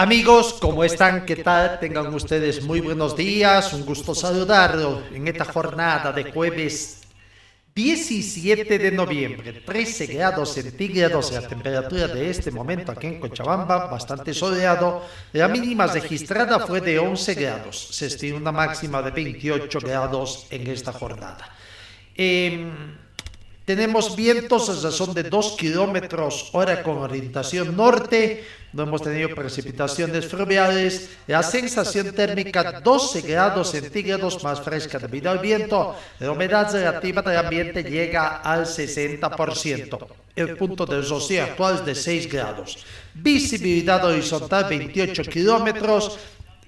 Amigos, ¿cómo están? ¿Qué tal? Tengan ustedes muy buenos días. Un gusto saludarlos en esta jornada de jueves 17 de noviembre. 13 grados centígrados la temperatura de este momento aquí en Cochabamba, bastante soleado. La mínima registrada fue de 11 grados. Se estima una máxima de 28 grados en esta jornada. Em, tenemos vientos a razón de 2 kilómetros hora con orientación norte. No hemos tenido precipitaciones fluviales. La sensación térmica 12 grados centígrados más fresca debido al viento. La humedad relativa del ambiente llega al 60%. El punto de rocío actual es de 6 grados. Visibilidad horizontal 28 kilómetros.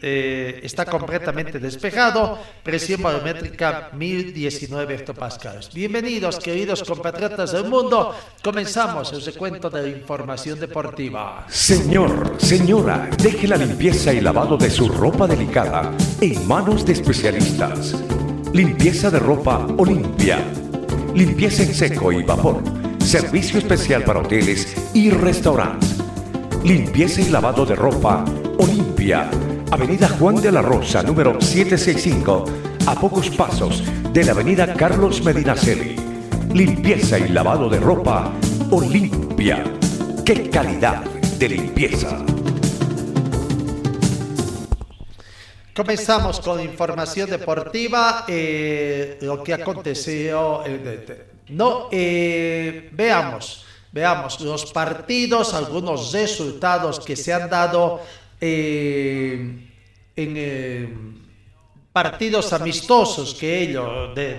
Eh, está completamente despejado, presión barométrica 1019 hectopascales. Bienvenidos, queridos compatriotas del mundo. Comenzamos el recuento de la información deportiva. Señor, señora, deje la limpieza y lavado de su ropa delicada en manos de especialistas. Limpieza de ropa Olimpia. Limpieza en seco y vapor. Servicio especial para hoteles y restaurantes. Limpieza y lavado de ropa Olimpia. Avenida Juan de la Rosa, número 765, a pocos pasos de la Avenida Carlos Medinaceli. Limpieza y lavado de ropa Olimpia. ¡Qué calidad de limpieza! Comenzamos con información deportiva, eh, lo que aconteció. eh, no, eh, veamos, veamos los partidos, algunos resultados que se han dado eh, en eh, partidos amistosos que ellos, de,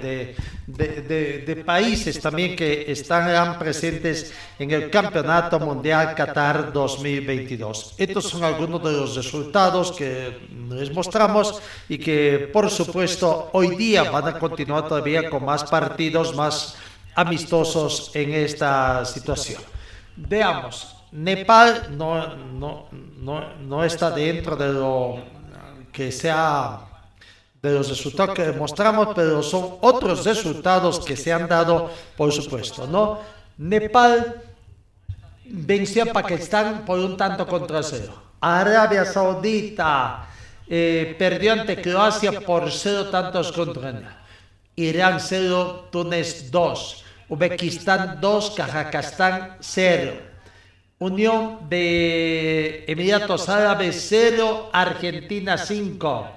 de- de- países también que están presentes en el Campeonato Mundial Qatar 2022. Estos son algunos de los resultados que les mostramos y que por supuesto hoy día van a continuar todavía con más partidos más amistosos en esta situación. Veamos, Nepal no, no, no, no está dentro de lo que sea de los resultados que mostramos, pero son otros resultados que se han dado, por supuesto, ¿no? Nepal venció a Pakistán por un tanto contra cero. Arabia Saudita eh, perdió ante Croacia por cero tantos contra nada. Irán 0, Túnez 2, Uzbekistán 2, Kazajstán 0. Unión de Emiratos Árabes 0, Argentina 5,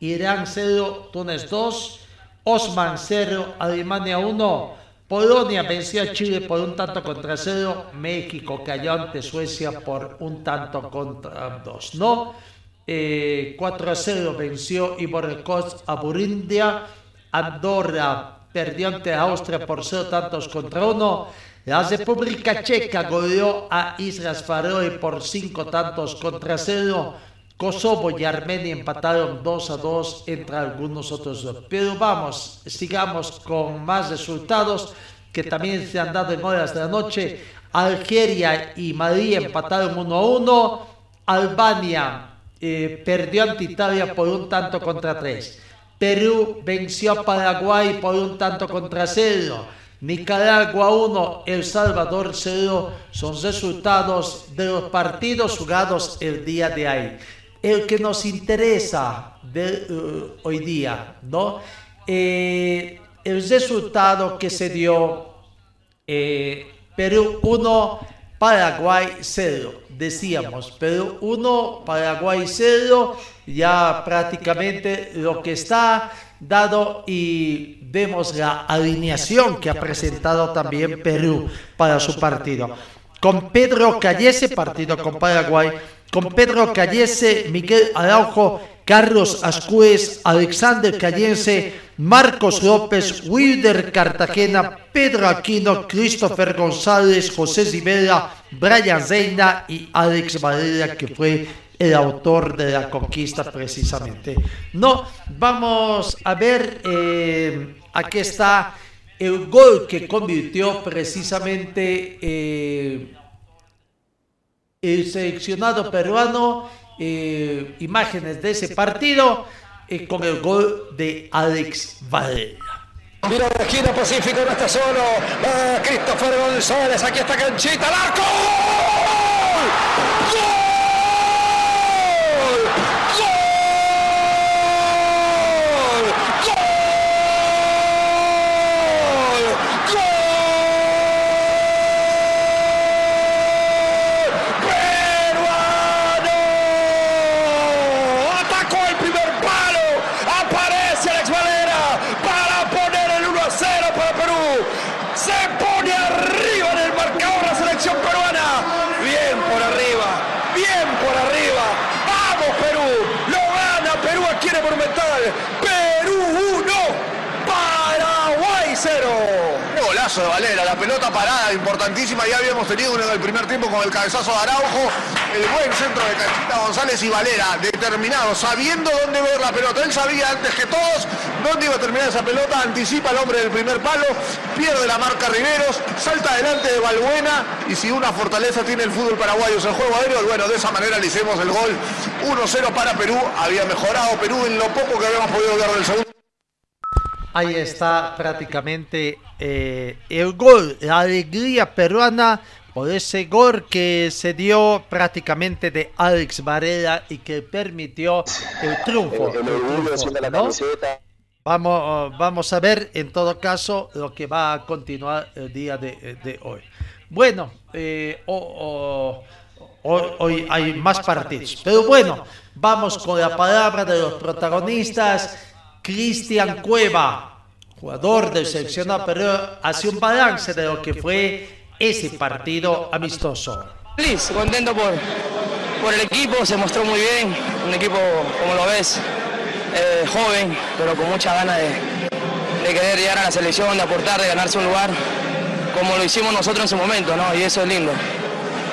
Irán 0, Túnez 2, Osman 0, Alemania 1, Polonia venció a Chile por un tanto contra 0, México cayó ante Suecia por un tanto contra 2, ¿no? Eh, 4 a 0 venció Ivory Coast a Burindia, Andorra perdió ante Austria por 0 tantos contra 1, la República Checa goleó a Islas Faroe por 5 tantos contra 0, Kosovo y Armenia empataron 2 a 2 entre algunos otros dos. Pero vamos, sigamos con más resultados que también se han dado en horas de la noche. Algeria y Madrid empataron 1 a 1. Albania eh, perdió ante Italia por un tanto contra 3. Perú venció a Paraguay por un tanto contra 0. Nicaragua 1, El Salvador 0 son resultados de los partidos jugados el día de hoy. El que nos interesa de uh, hoy día, ¿no? Eh, el resultado que se dio eh, Perú 1, Paraguay 0. Decíamos, pero 1, Paraguay 0, ya prácticamente lo que está dado y vemos la alineación que ha presentado también Perú para su partido. Con Pedro Callese, partido con Paraguay, con Pedro Callese, Miguel Araujo, Carlos Ascuez, Alexander Callense, Marcos López, Wilder Cartagena, Pedro Aquino, Christopher González, José Zibela, Brian Zeina y Alex Valera, que fue el autor de la conquista precisamente. No, vamos a ver, eh, aquí está el gol que convirtió precisamente eh, el seleccionado peruano, eh, imágenes de ese partido con el gol de Alex Valera. Mira la esquina Pacífico, no está solo. Va Christopher González, aquí está Canchita, al arco. ¡Gol! De Valera, la pelota parada, importantísima, ya habíamos tenido uno en el primer tiempo con el cabezazo de Araujo, el buen centro de Canchita González y Valera, determinado, sabiendo dónde ver la pelota, él sabía antes que todos dónde iba a terminar esa pelota, anticipa al hombre del primer palo, pierde la marca Riveros, salta adelante de Balbuena y si una fortaleza tiene el fútbol paraguayo es el juego aéreo, bueno, de esa manera le hicimos el gol 1-0 para Perú, había mejorado Perú en lo poco que habíamos podido ver del segundo. Ahí está prácticamente eh, el gol, la alegría peruana por ese gol que se dio prácticamente de Alex Varela y que permitió el triunfo. Vamos, vamos a ver en todo caso lo que va a continuar el día de, hoy. Bueno, eh, hoy hay más partidos, pero bueno, vamos con la palabra de los protagonistas. Cristian Cueva, jugador del seleccionado Perú, hace un balance de lo que fue ese partido amistoso. Feliz, contento por, por el equipo, se mostró muy bien, un equipo, como lo ves, eh, joven, pero con mucha ganas de, de, querer llegar a la selección, de aportar, de ganarse un lugar, como lo hicimos nosotros en su momento, ¿no? Y eso es lindo.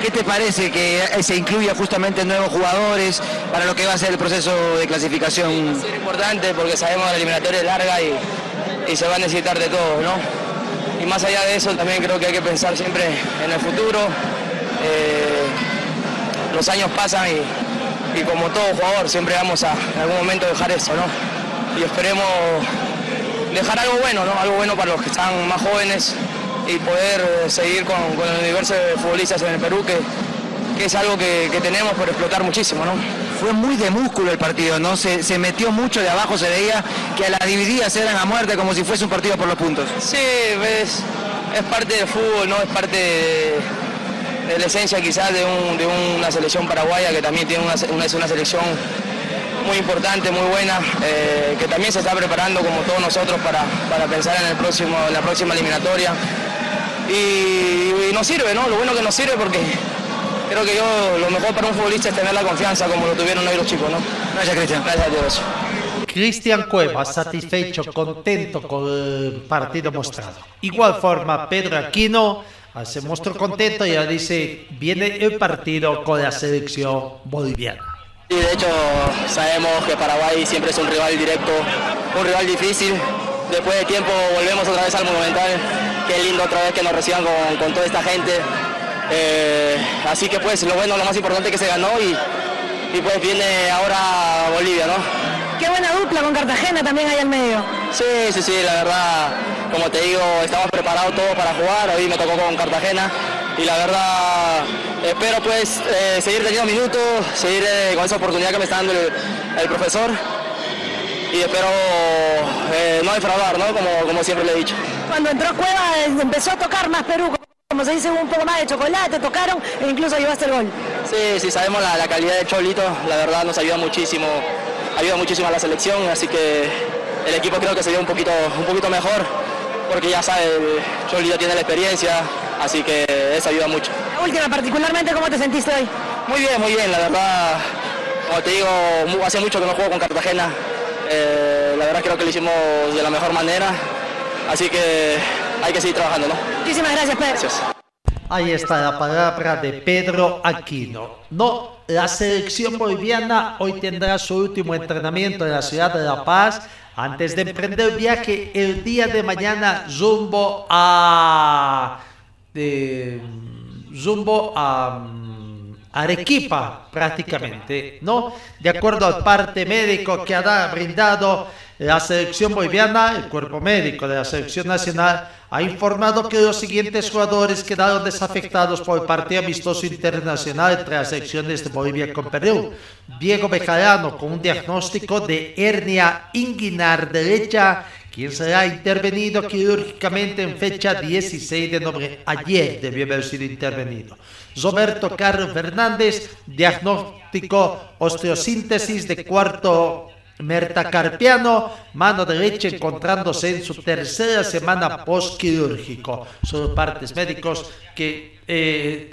¿Qué te parece que se incluya justamente nuevos jugadores para lo que va a ser el proceso de clasificación? Es importante porque sabemos que la eliminatoria es larga y, y se va a necesitar de todo, ¿no? Y más allá de eso también creo que hay que pensar siempre en el futuro. Eh, los años pasan y, y, como todo jugador siempre vamos a en algún momento dejar eso, ¿no? Y esperemos dejar algo bueno, ¿no? Algo bueno para los que están más jóvenes y poder eh, seguir con, el universo de futbolistas en el Perú, que, que es algo que, que, tenemos por explotar muchísimo. ¿no? Fue muy de músculo el partido, ¿no? Se, se, metió mucho de abajo, se veía que a las divididas eran a muerte como si fuese un partido por los puntos. Sí, es, es parte del fútbol, ¿no? Es parte de, de la esencia quizás de, un, de, una selección paraguaya que también tiene una, una, una selección muy importante, muy buena, eh, que también se está preparando como todos nosotros para, para pensar en, el próximo, en la próxima eliminatoria y, nos sirve, ¿no? Lo bueno que nos sirve porque creo que yo lo mejor para un futbolista es tener la confianza como lo tuvieron hoy los chicos, ¿no? Gracias, Cristian. Gracias a Dios. Cristian Cueva, satisfecho, contento con el partido mostrado. Igual forma, Pedro Aquino se mostró contento y ya dice, viene el partido con la selección boliviana. Sí, de hecho sabemos que Paraguay siempre es un rival directo, un rival difícil. Después de tiempo volvemos otra vez al Monumental qué lindo otra vez que nos reciban con, toda esta gente. Eh, así que pues lo bueno, lo más importante que se ganó y, y, pues viene ahora Bolivia, ¿no? Qué buena dupla con Cartagena también ahí al medio. Sí, sí, sí, la verdad, como te digo, estamos preparados todos para jugar, hoy me tocó con Cartagena y la verdad espero pues eh, seguir teniendo minutos, seguir eh, con esa oportunidad que me está dando el, el profesor y espero no defraudar, ¿no? Como, como siempre le he dicho cuando entró Cueva empezó a tocar más Perú, como se dice, un poco más de chocolate, tocaron e incluso llevaste el gol. Sí, sí, sabemos la, la calidad de Cholito, la verdad nos ayuda muchísimo, ayuda muchísimo a la selección, así que el equipo creo que se dio un poquito, un poquito mejor, porque ya sabe, Cholito tiene la experiencia, así que eso ayuda mucho. La última, particularmente, ¿cómo te sentiste hoy? Muy bien, muy bien, la verdad, como te digo, hace mucho que no juego con Cartagena, eh, la verdad creo que lo hicimos de la mejor manera, así que hay que seguir trabajando, ¿no? Muchísimas gracias, Pedro. Gracias. Ahí está la palabra de Pedro Aquino. No, la selección boliviana hoy tendrá su último entrenamiento en la ciudad de La Paz antes de emprender el viaje el día de mañana rumbo a de, rumbo a mm, Arequipa prácticamente, ¿no? De acuerdo al parte médico que ha brindado la selección boliviana, el cuerpo médico de la selección nacional ha informado que los siguientes jugadores quedaron desafectados por el partido amistoso internacional entre las selecciones de Bolivia con Perú. Diego Bejarano con un diagnóstico de hernia inguinar derecha, quien será intervenido quirúrgicamente en fecha 16 de noviembre. Ayer debió haber sido intervenido. Roberto Carlos Fernández, diagnóstico osteosíntesis de cuarto metacarpiano, mano derecha encontrándose en su tercera semana postquirúrgico. Son partes médicos que eh,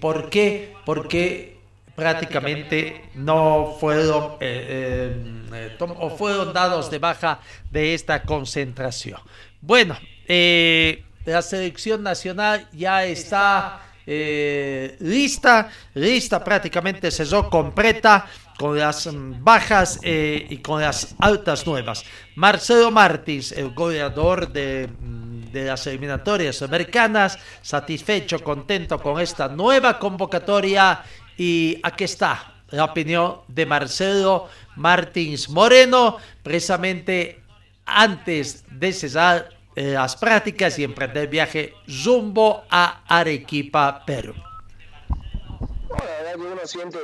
por qué, porque prácticamente no fueron eh, eh, tom- o fueron dados de baja de esta concentración. Bueno, eh, la selección nacional ya está eh, lista, lista prácticamente cerró completa con las bajas eh, y con las altas nuevas. Marcelo Martins, el goleador de, mm, de las eliminatorias americanas, satisfecho, contento con esta nueva convocatoria y aquí está la opinión de Marcelo Martins Moreno, precisamente antes de cesar eh, las prácticas y emprender el viaje rumbo a Arequipa, Perú. No, la verdad que uno siente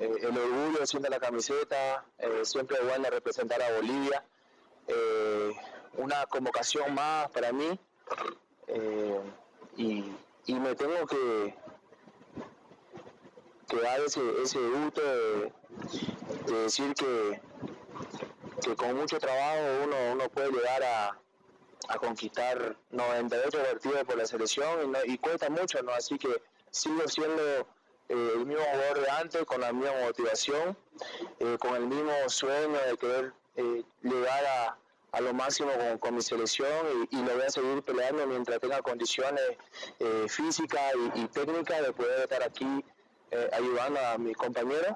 eh, el orgullo, siente la camiseta, eh, siempre es bueno representar a Bolivia. Eh, una convocación más para mí y, me tengo que, dar ese, ese gusto de, de decir que, que con mucho trabajo uno, uno puede llegar a, a conquistar 98 partidos por la selección y, no- y cuesta mucho, ¿no? Así que sigo siendo eh, el mismo jugador de antes, con la misma motivación, eh, con el mismo sueño de querer eh, llegar a, a lo máximo con, con mi selección y, y lo voy a seguir peleando mientras tenga condiciones eh, físicas y, técnicas de poder estar aquí ayudando a mis compañeros.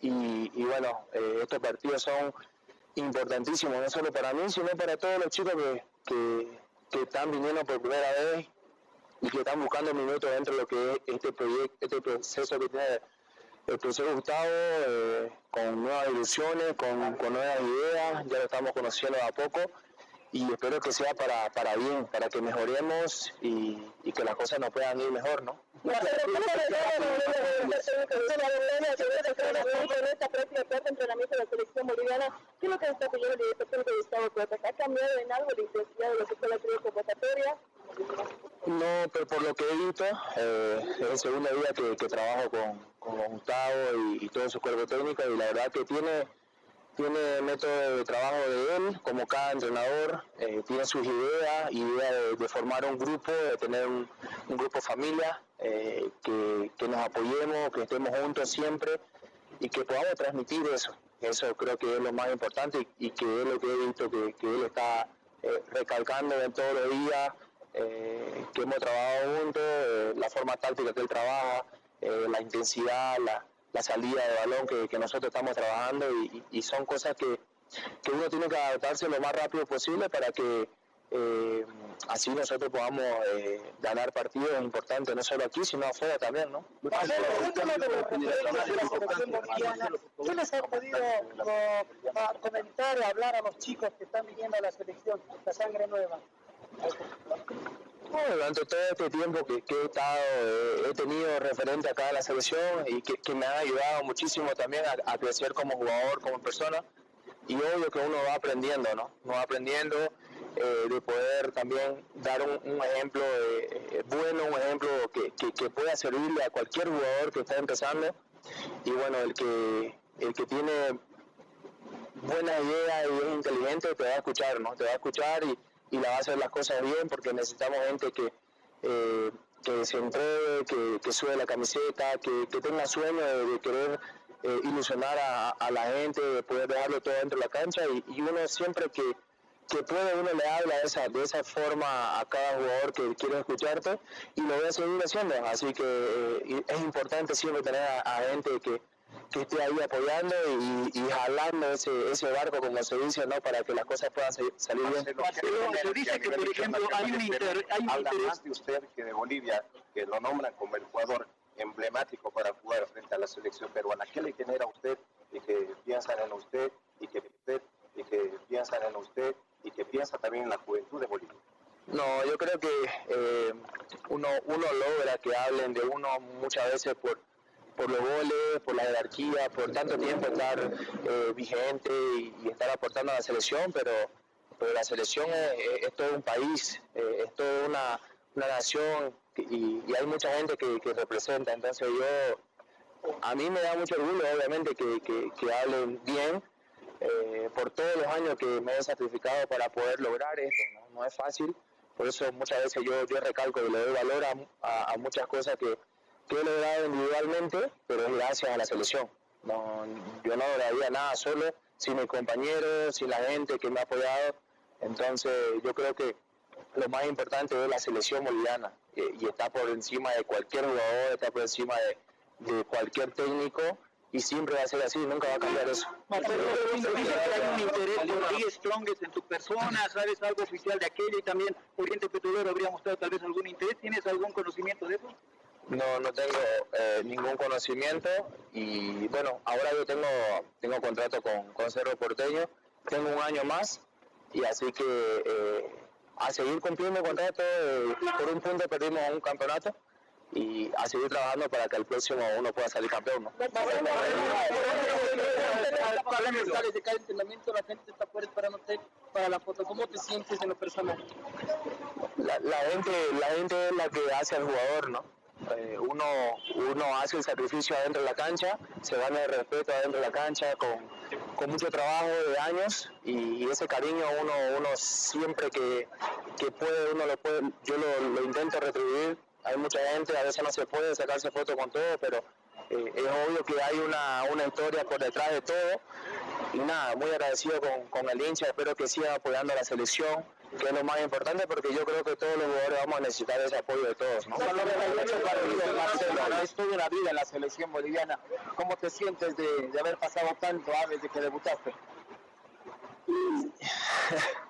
Y, y bueno, estos partidos son importantísimos, no solo para mí, sino para todos los chicos que, que, que están viniendo por primera vez y que están buscando minutos dentro de lo que es este proyecto, este proceso que tiene el profesor Gustavo, eh, con nuevas ilusiones, con, con nuevas ideas, ya lo estamos conociendo a poco y espero que sea para, para bien, para que mejoremos y, y que las cosas nos puedan ir mejor, ¿no? entrenamiento de la selección boliviana, ¿qué es lo que está pidiendo el director técnico Gustavo Cuevas? ¿Ha cambiado en algo la intensidad de lo que fue la primera convocatoria? No, pero por lo que he visto, eh, es el segundo día que, que trabajo con, con Gustavo y, y todo su cuerpo técnico y la verdad que tiene, tiene método de trabajo de él, como cada entrenador, eh, tiene sus ideas, idea de, formar un grupo, de tener un, un grupo familia, eh, que, que nos apoyemos, que estemos juntos siempre y que podamos transmitir eso. Eso creo que es lo más importante y, que es lo que he visto que, él está eh, recalcando en todos los días, eh, que hemos trabajado juntos, la forma táctica que él trabaja, la intensidad, la, la salida de balón que, que nosotros estamos trabajando y, y- son cosas que, que uno tiene que adaptarse lo más rápido posible para que eh, así nosotros podamos eh, ganar partidos importantes, no solo aquí, sino afuera también, ¿no? ¿Qué les ha podido a- comentar, hablar a los chicos que están viniendo a la selección, la sangre nueva? Bueno, durante todo este tiempo que, que he estado, eh, he tenido referente acá en la selección y que, que me han ayudado muchísimo también a, a crecer como jugador, como persona. Y obvio que uno va aprendiendo, ¿no? Uno va aprendiendo eh, de poder también dar un, un ejemplo eh, bueno, un ejemplo que, que, que pueda servirle a cualquier jugador que está empezando. Y bueno, el que, el que tiene buena idea y es inteligente te va a escuchar, ¿no? Te va a escuchar y, y la va a hacer las cosas bien porque necesitamos gente que, eh, que se entregue, que, que sube la camiseta, que, tenga sueño de, querer eh, ilusionar a, la gente, de poder dejarlo todo dentro de la cancha y, uno siempre que, que puede uno le habla de esa, de esa forma a cada jugador que quiere escucharte y lo voy a seguir haciendo. Así que eh, es importante siempre tener a gente que, que esté ahí apoyando y, y jalando ese, ese barco, como se dice, ¿no? para que las cosas puedan se- salir bien. Se dice que, por ejemplo, hay un, inter- hay un Habla interés más de usted que de Bolivia, que lo nombran como el jugador emblemático para jugar frente a la selección peruana. ¿Qué le genera a usted y que piensan en usted y que usted y que piensan en usted y que piensa también en la juventud de Bolivia? No, yo creo que eh, uno, uno logra que hablen de uno muchas veces por, por los goles, por la jerarquía, por tanto tiempo estar eh, vigente y, estar aportando a la selección, pero, la selección es, todo un país, eh, es toda una, nación y, hay mucha gente que, representa. Entonces yo, a mí me da mucho orgullo, obviamente, que, hablen bien eh, por todos los años que me he sacrificado para poder lograr esto. No, No es fácil, por eso muchas veces yo, yo recalco y le doy valor a, a- a muchas cosas que, que he logrado individualmente, pero es gracias a la selección. No, yo no lograría nada solo, sin mis compañeros, sin la gente que me ha apoyado. Entonces yo creo que lo más importante es la selección boliviana eh, y está por encima de cualquier jugador, está por encima de, de cualquier técnico y siempre va a ser así, nunca va a cambiar eso. Marcelo, hay un interés por 10 strongest en tu persona, sabes algo oficial de aquello y también Oriente Petrolero habría mostrado tal vez algún interés. ¿Tienes algún conocimiento de eso? No, no tengo eh, ningún conocimiento y bueno, ahora yo tengo, tengo contrato con, con Cerro Porteño, tengo un año más y así que eh, a seguir cumpliendo el contrato, eh, por un punto perdimos un campeonato y a seguir trabajando para que el próximo uno pueda salir campeón. ¿no? sales de cada entrenamiento, la gente está afuera esperándote para la foto. ¿Cómo te sientes en lo personal? la, la gente la gente es la que hace al jugador, ¿no? Eh, uno, uno hace el sacrificio adentro de la cancha, se gana el respeto adentro de la cancha con, con mucho trabajo de años y, ese cariño uno, uno siempre que, que puede, uno lo puede, yo lo, lo intento retribuir. Hay mucha gente, a veces no se puede sacarse fotos con todo, pero eh, es obvio que hay una, una historia por detrás de todo y nada, muy agradecido con, con el hincha, espero que siga apoyando a la selección, que es lo más importante porque yo creo que todos los jugadores vamos a necesitar ese apoyo de todos. ¿no? Es toda una vida en la selección boliviana. ¿Cómo te sientes de, de haber pasado tanto ah, desde que debutaste?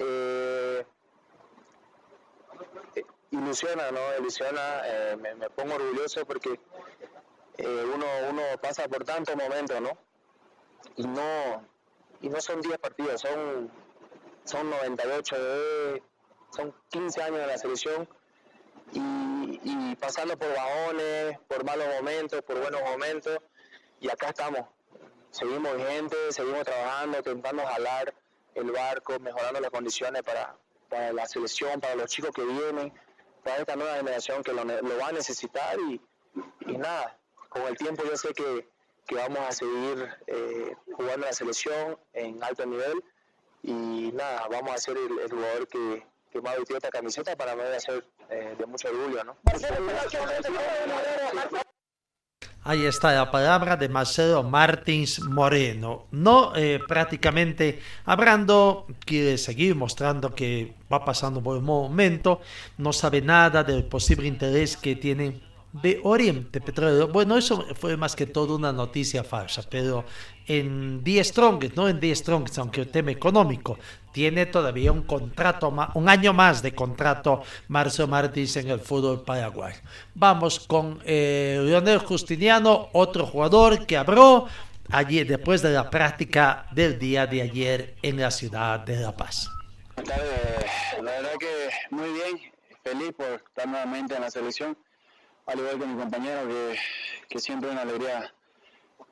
Eh, eh, ilusiona, ¿no? Ilusiona, eh, me, me pongo orgulloso porque eh, uno, uno pasa por tantos momentos, ¿no? Y no, y no son 10 partidos, son, son 98, de- son 15 años de la selección y, pasando por bajones, por malos momentos, por buenos momentos, y acá estamos. Seguimos vigentes, seguimos trabajando, intentando jalar el barco, mejorando las condiciones para, para la selección, para los chicos que vienen, para esta nueva generación que lo, lo va a necesitar y, y nada, con el tiempo yo sé que, que vamos a seguir eh, jugando la selección en alto nivel y nada, vamos a ser el, el jugador que, que más vistió esta camiseta para mí va a ser eh, de mucho orgullo, ¿no? Ahí está la palabra de Marcelo Martins Moreno. No, eh, prácticamente hablando, quiere seguir mostrando que va pasando por un momento, no sabe nada del posible interés que tiene de Oriente Petrolero. Bueno, eso fue más que todo una noticia falsa, pero en 10 Strongest, no en 10 Strongest, aunque el tema económico, tiene todavía un contrato, un año más de contrato Marcelo Martins en el fútbol paraguayo. Vamos con eh, Leonel Justiniano, otro jugador que habló ayer, después de la práctica del día de ayer en la ciudad de La Paz. La verdad que muy bien, feliz por estar nuevamente en la selección, al igual que mi compañero, que, que siempre es una alegría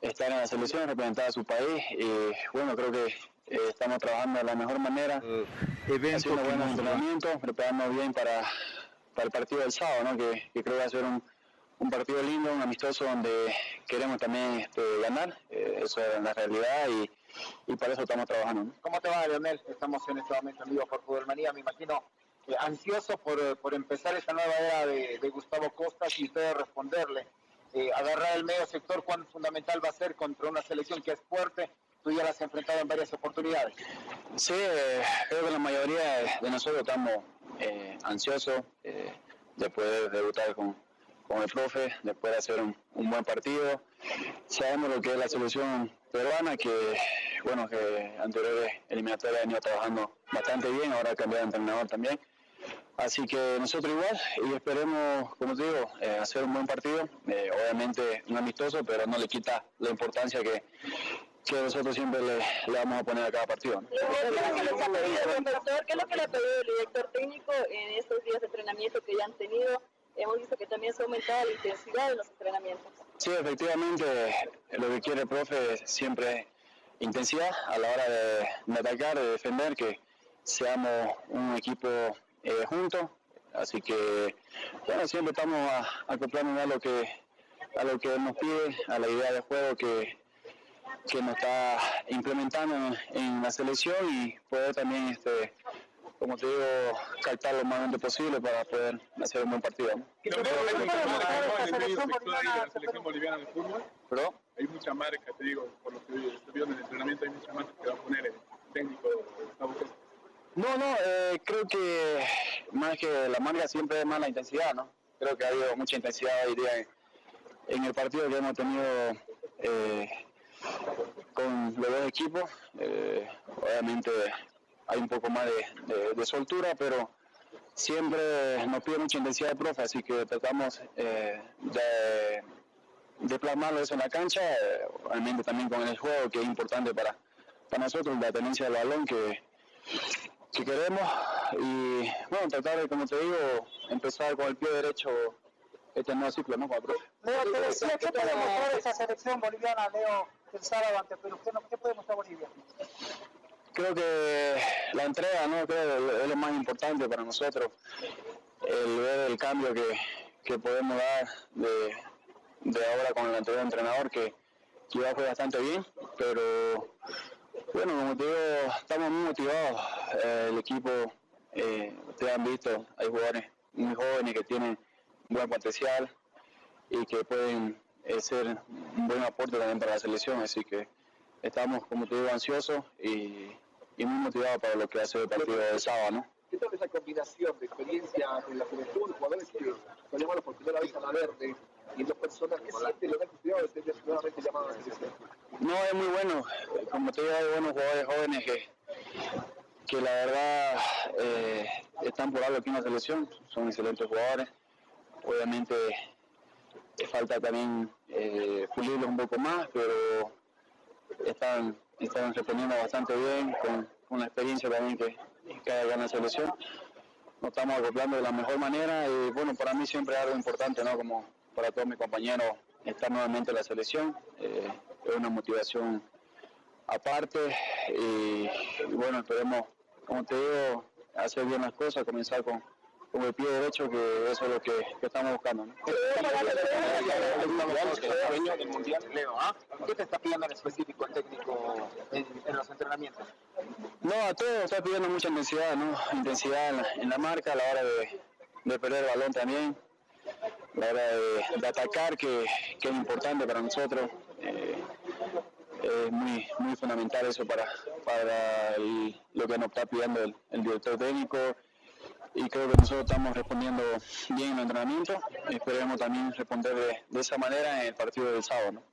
estar en la selección, representar a su país. Y bueno, creo que eh, estamos trabajando de la mejor manera Ha sido un buen entrenamiento, prepararnos bien para, para el partido del sábado, ¿no? que, que creo que va a ser un, un partido lindo, un amistoso donde queremos también este, ganar, eh, eso es la realidad y, y para eso estamos trabajando. ¿no? ¿Cómo te va, Leonel? Estamos en este momento en vivo por Fútbol Manía. Me imagino eh, ansioso por, eh, por empezar esta nueva era de, de Gustavo Costas y ustedes responderle. Eh, agarrar el medio sector, cuán fundamental va a ser contra una selección que es fuerte. Tú ya la has enfrentado en varias oportunidades. Sí, eh, creo que la mayoría de- nosotros estamos eh, ansiosos eh, de poder debutar con, con el profe, de poder hacer un, un buen partido. Sabemos lo que es la selección peruana, que bueno, que anteriores eliminatorias han ido trabajando bastante bien, ahora cambiado de entrenador también. Así que nosotros igual y esperemos, como te digo, eh, hacer un buen partido. Eh, obviamente un amistoso, pero no le quita la importancia que, que nosotros siempre le, le vamos a poner a cada partido. ¿no? ¿Qué es lo que les ha pedido el profesor? ¿Qué es lo que le ha pedido el director técnico en estos días de entrenamiento que ya han tenido? Hemos visto que también se ha aumentado la intensidad de los entrenamientos. Sí, efectivamente, lo que quiere el profe es siempre intensidad a la hora de, de atacar, de defender, que seamos un equipo eh, juntos. Así que, bueno, siempre estamos a- acoplándonos a lo que a lo que nos pide, a la idea de juego que, que nos está implementando en, en la selección y poder también, este, como te digo, captar lo más antes posible para poder hacer un buen partido. ¿no? la selección boliviana de fútbol. ¿Perdón? Hay mucha marca, te digo, por lo que estoy viendo en el entrenamiento, hay mucha marca que va a poner el técnico Gustavo Costa. No, no, eh, creo que más que la marca siempre es más la intensidad, ¿no? Creo que ha habido mucha intensidad hoy día en, el partido que hemos tenido eh, con los dos equipos. Eh, obviamente hay un poco más de, de- de soltura, pero siempre nos pide mucha intensidad el profe, así que tratamos eh, de, de plasmarlo eso en la cancha, eh, obviamente también con el juego, que es importante para, para nosotros, la tenencia del balón, que, que queremos y bueno, tratar de, como te digo, empezar con el pie derecho este nuevo ciclo, ¿no? Leo, te decía, ¿qué puede mostrar esa selección boliviana, Leo, el sábado ante Perú? ¿Qué, puede mostrar Bolivia? Creo que la entrega, ¿no? Creo es lo más importante para nosotros, el ver el cambio que, que podemos dar de, de ahora con el anterior entrenador, que ya fue bastante bien, pero bueno, como te digo, estamos muy motivados, eh, el equipo, eh, ustedes han visto, hay jugadores muy jóvenes que tienen buen potencial y que pueden eh, ser un buen aporte también para la selección, así que estamos, como te digo, ansiosos y, muy motivados para lo que ser el partido del sábado, ¿no? ¿Qué tal esa combinación de experiencia en la juventud, jugadores que llamaron por primera vez a la verde y dos personas que siente Leonel Cuidado de ser nuevamente llamado a la selección? No, es muy bueno. Como te digo, hay buenos jugadores jóvenes que, que la verdad eh, están por algo aquí en la selección. Son excelentes jugadores. Obviamente eh, falta también eh, pulirlos un poco más, pero están, están respondiendo bastante bien con, con la experiencia también que, que hay acá selección. Nos estamos acoplando de la mejor manera y bueno, para mí siempre es algo importante, ¿no? Como para todos mis compañeros, estar nuevamente en la selección. Eh, es una motivación aparte y, y bueno, esperemos, como te digo, hacer bien las cosas, comenzar con, con el pie derecho, que eso es lo que, que estamos buscando. ¿ah? ¿Qué te está pidiendo en específico el técnico en, en los entrenamientos? No, a todos está pidiendo mucha intensidad, ¿no? Intensidad en la, en la marca a la hora de, de perder el balón también, la hora de, de atacar, que, que es importante para nosotros. Eh, es muy, muy fundamental eso para, para el- lo que nos está pidiendo el, el director técnico y creo que nosotros estamos respondiendo bien en el entrenamiento. Esperemos también responder de, de esa manera en el partido del sábado. ¿no?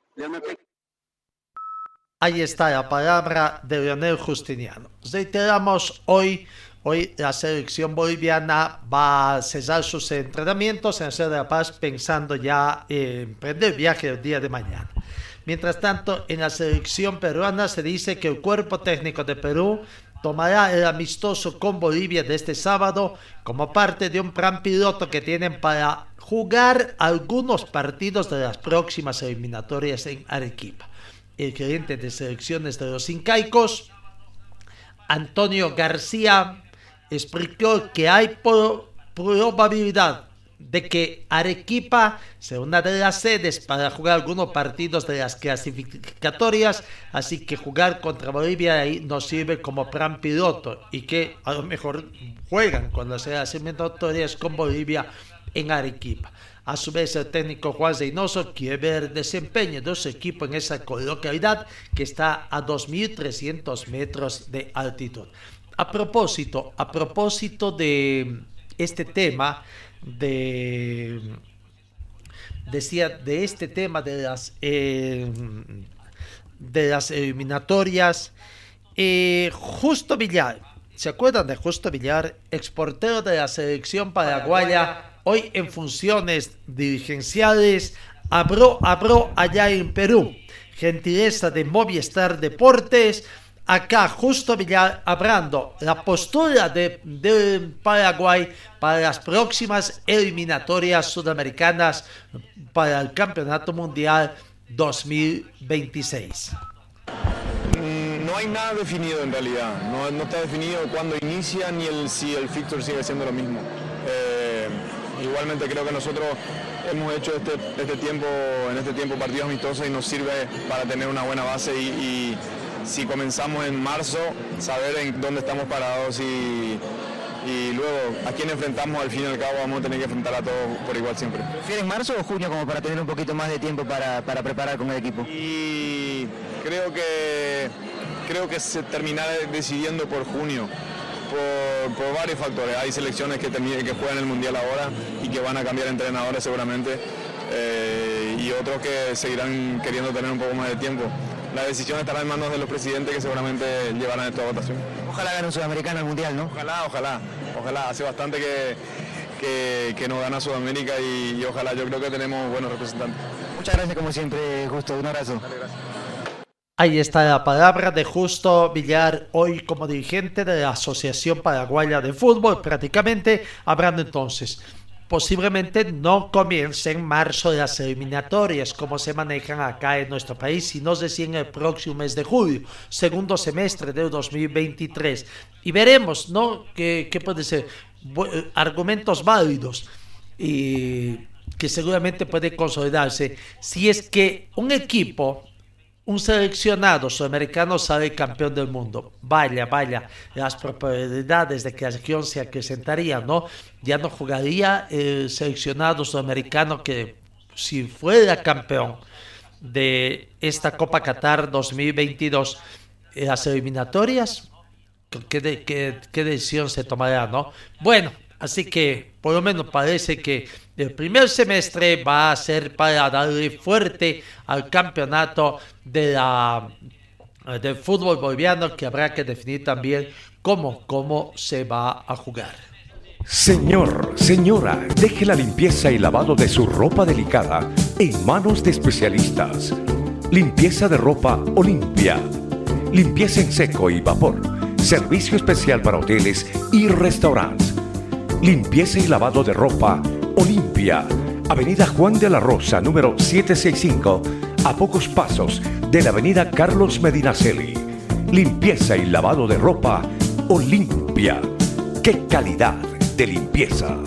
Ahí está la palabra de Leonel Justiniano. Reiteramos hoy, hoy la selección boliviana va a cesar sus entrenamientos en la de La Paz pensando ya en emprender viaje el día de mañana. Mientras tanto, en la selección peruana se dice que el cuerpo técnico de Perú tomará el amistoso con Bolivia de este sábado como parte de un plan piloto que tienen para jugar algunos partidos de las próximas eliminatorias en Arequipa. El gerente de selecciones de los Incaicos, Antonio García, explicó que hay probabilidad de que Arequipa sea una de las sedes para jugar algunos partidos de las clasificatorias, así que jugar contra Bolivia ahí nos sirve como plan piloto y que a lo mejor juegan con las clasificatorias con Bolivia en Arequipa. A su vez, el técnico Juan Reynoso quiere ver el desempeño de su equipo en esa localidad que está a 2.300 metros de altitud. A propósito, a propósito de este tema, de decía de este tema de las eh, de las eliminatorias eh, Justo Villar ¿se acuerdan de Justo Villar exportero de la selección paraguaya hoy en funciones dirigenciales abrió, abrió allá en Perú gentileza de Movistar Deportes acá justo hablando la postura de, Paraguay para las próximas eliminatorias sudamericanas para el Campeonato Mundial 2026. Mm, No hay nada definido en realidad, no, está definido cuándo inicia ni si el fixture sigue siendo lo mismo. Eh, igualmente creo que nosotros hemos hecho este, este tiempo, en este tiempo partidos amistosos y nos sirve para tener una buena base y si comenzamos en marzo, saber en dónde estamos parados y, y luego a quién enfrentamos al fin y al cabo vamos a tener que enfrentar a todos por igual siempre. ¿Prefieres marzo o junio como para tener un poquito más de tiempo para, para preparar con el equipo? Y creo que creo que se terminará decidiendo por junio. Por, por varios factores. Hay selecciones que, que juegan el Mundial ahora y que van a cambiar entrenadores seguramente. eh, y otros que seguirán queriendo tener un poco más de tiempo. La decisión estará en manos de los presidentes que seguramente llevarán esta votación. Ojalá gane un sudamericano al mundial, ¿no? Ojalá, ojalá, ojalá. Hace bastante que, que, que nos gana Sudamérica y, y ojalá yo creo que tenemos buenos representantes. Muchas gracias como siempre, Justo. Un abrazo. Ahí está la palabra de Justo Villar, hoy como dirigente de la Asociación Paraguaya de Fútbol, prácticamente hablando entonces. Posiblemente no comience en marzo las eliminatorias como se manejan acá en nuestro país, sino recién el próximo mes de julio, segundo semestre del 2023. Y veremos, ¿no? ¿Qué, qué puede ser? Argumentos válidos y que seguramente puede consolidarse si es que un equipo un seleccionado sudamericano sale campeón del mundo. Vaya, vaya, las probabilidades de que la región se acrecentarían, ¿no? Ya no jugaría el seleccionado sudamericano que si fuera campeón de esta Copa Qatar 2022, en las eliminatorias, ¿qué, de- qué- qué decisión se tomará, no? Bueno, así que por lo menos parece que el primer semestre va a ser para darle fuerte al campeonato de la del fútbol boliviano que habrá que definir también cómo, cómo se va a jugar. Señor, señora, deje la limpieza y lavado de su ropa delicada en manos de especialistas. Limpieza de ropa Olimpia. Limpieza en seco y vapor. Servicio especial para hoteles y restaurantes. Limpieza y lavado de ropa Olimpia. Avenida Juan de la Rosa, número 765, a pocos pasos de la Avenida Carlos Medinaceli. Limpieza y lavado de ropa Olimpia. ¡Qué calidad de limpieza!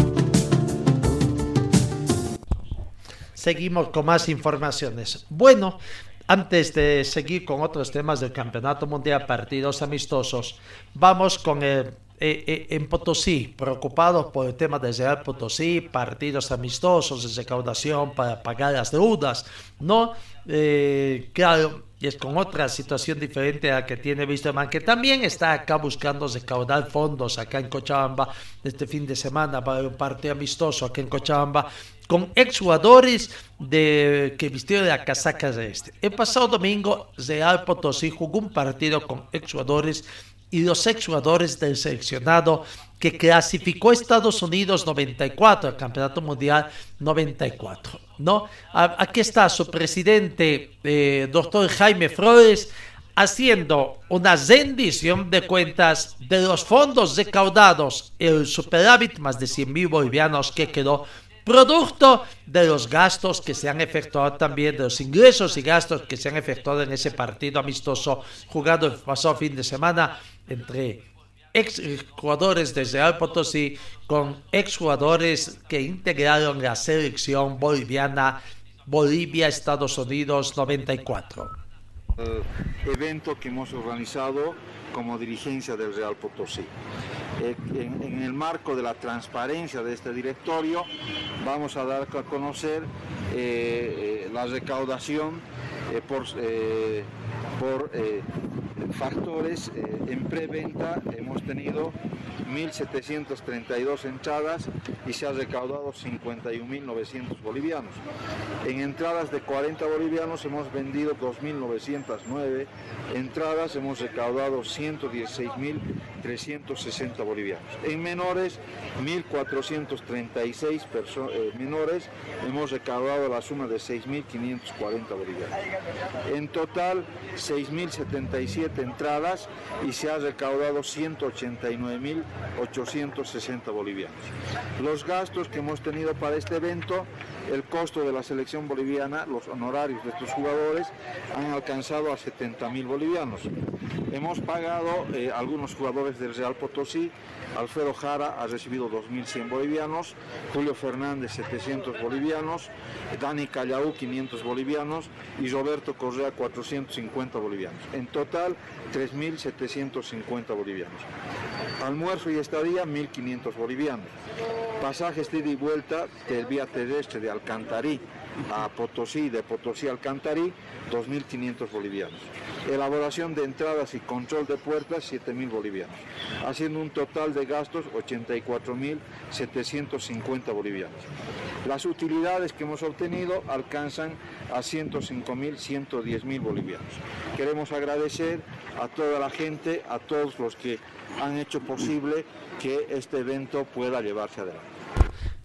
Seguimos con más informaciones. Bueno, antes de seguir con otros temas del Campeonato Mundial, partidos amistosos, vamos con el eh, eh, en Potosí, preocupados por el tema de Real Potosí, partidos amistosos de recaudación para pagar las deudas, ¿no? Eh, claro, y es con otra situación diferente a la que tiene Wisterman, que también está acá buscando recaudar fondos acá en Cochabamba este fin de semana para un partido amistoso acá en Cochabamba con exjugadores de, que vistieron la casaca de este. El pasado domingo, Real Potosí jugó un partido con exjugadores y los exjugadores del seleccionado que clasificó a Estados Unidos 94 al Campeonato Mundial 94. ¿no? Aquí está su presidente, eh, doctor Jaime Flores, haciendo una rendición de cuentas de los fondos recaudados, el superávit más de 100 mil bolivianos que quedó producto de los gastos que se han efectuado también, de los ingresos y gastos que se han efectuado en ese partido amistoso jugado el pasado fin de semana entre ex jugadores de Real Potosí con ex jugadores que integraron la selección boliviana Bolivia-Estados Unidos 94. Eh, evento que hemos organizado como dirigencia del Real Potosí. Eh, en, en, el marco de la transparencia de este directorio vamos a dar a conocer eh, la recaudación por, por factores en preventa. Hemos tenido 1.732 entradas y se ha recaudado 51.900 bolivianos. En entradas de 40 bolivianos hemos vendido 2.909 entradas, hemos recaudado 116.360 bolivianos. En menores, 1.436 eh, menores, hemos recaudado la suma de 6.540 bolivianos. En total, 6.077 entradas y se ha recaudado 189.860 bolivianos. Los gastos que hemos tenido para este evento, el costo de la selección boliviana, los honorarios de estos jugadores han alcanzado a 70.000 bolivianos. Hemos pagado eh, algunos jugadores del Real Potosí, Alfredo Jara ha recibido 2.100 bolivianos, Julio Fernández 700 bolivianos, Dani Callaú 500 bolivianos y Roberto Correa 450 bolivianos. En total 3.750 bolivianos. Almuerzo y estadía 1.500 bolivianos. Pasajes de ida y vuelta del vía terrestre de Alcantarí a Potosí, de Potosí a Alcantarí, 2.500 bolivianos. Elaboración de entradas y control de puertas, 7.000 bolivianos. Haciendo un total de gastos, 84.750 bolivianos. Las utilidades que hemos obtenido alcanzan a 105.110.000 bolivianos. Queremos agradecer a toda la gente, a todos los que han hecho posible que este evento pueda llevarse adelante.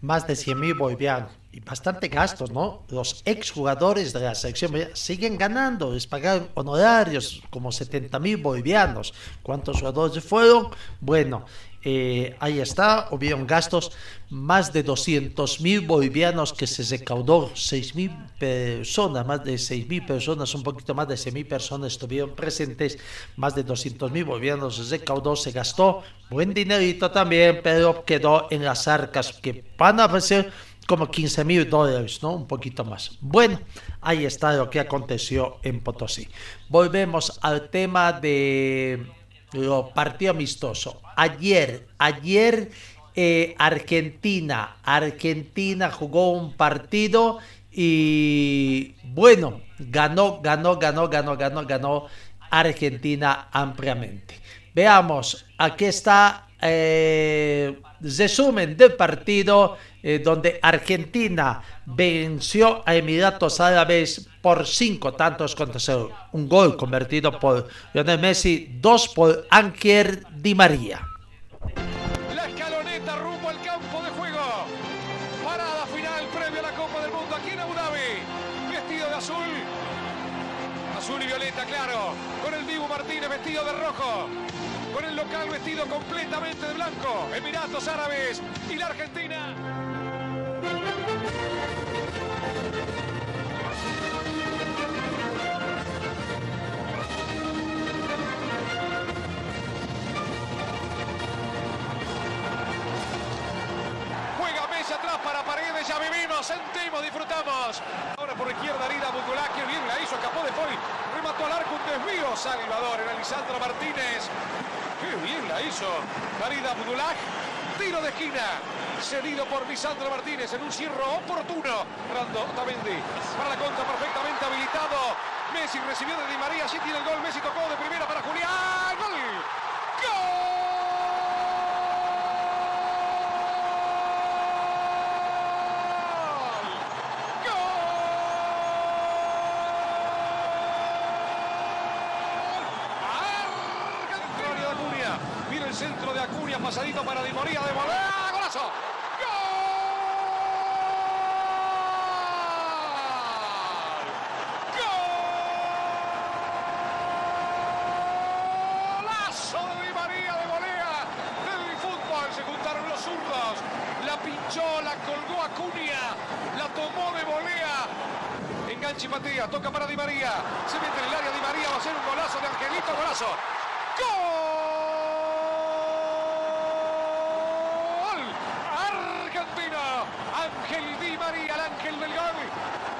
Más de 100.000 bolivianos y bastante gastos, ¿no? Los exjugadores de la selección siguen ganando, les pagaron honorarios como 70 mil bolivianos. ¿Cuántos jugadores fueron? Bueno, eh, ahí está, hubieron gastos más de 200 mil bolivianos que se recaudó, 6 mil personas, más de 6 mil personas, un poquito más de 6 mil personas estuvieron presentes, más de 200 mil bolivianos se recaudó, se gastó, buen dinerito también, pero quedó en las arcas que van a ser como 15 mil dólares, ¿no? Un poquito más. Bueno, ahí está lo que aconteció en Potosí. Volvemos al tema de lo partido amistoso. Ayer, ayer eh, Argentina, Argentina jugó un partido y bueno, ganó, ganó, ganó, ganó, ganó, ganó Argentina ampliamente. Veamos, aquí está eh, resumen del partido eh, donde Argentina venció a Emiratos Árabes por cinco tantos contra cero. Un gol convertido por Lionel Messi, dos por Ángel Di María. La escaloneta rumbo al campo de juego. Parada final previo a la Copa del Mundo aquí en Abu Dhabi. Vestido de azul. Azul y violeta, claro. Con el Dibu Martínez vestido de rojo local vestido completamente de blanco, Emiratos Árabes y la Argentina. Juega Messi atrás para Paredes, ya vivimos, sentimos, disfrutamos. Ahora por izquierda Arida Butulá, que bien la hizo, escapó de Foy, remató al arco un desvío, Salvador, era Lisandro Martínez. Qué bien la hizo Farida Abdullah. Tiro de esquina. Cedido por Lisandro Martínez en un cierre oportuno. Rando Tamendi. Para la contra perfectamente habilitado. Messi recibió de Di María. Sí tiene el gol. Messi tocó de primera para Julián. Toca para Di María. Se mete en el área Di María, va a ser un golazo de Angelito, golazo. ¡Gol! Argentina, Ángel Di María, el ángel del gol.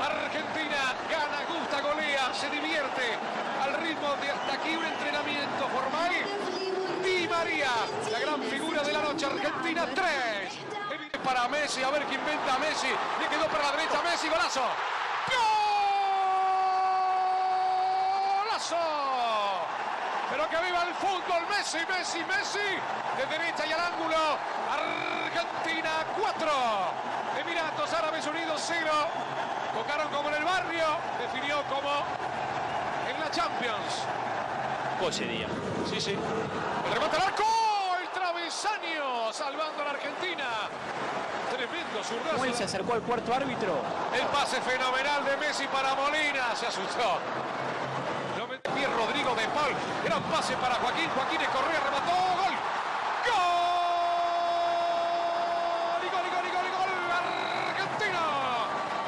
Argentina gana, gusta, golea, se divierte al ritmo de hasta aquí un entrenamiento formal. Di María, la gran figura de la noche, Argentina 3 para Messi, a ver qué inventa Messi, le quedó para la derecha Messi, golazo. Que viva el fútbol, Messi, Messi, Messi. De derecha y al ángulo. Argentina 4. Emiratos Árabes Unidos 0. Tocaron como en el barrio. Definió como en la Champions. Coche día. Sí, sí. El remate al arco. El travesaño. Salvando a la Argentina. Tremendo zurdazo. Se acercó al cuarto árbitro. El pase fenomenal de Messi para Molina. Se asustó. Rodrigo de Paul. Gran pase para Joaquín. Joaquín Correa remató. Gol. Gol. Y gol, y gol, y gol, y gol. Argentina.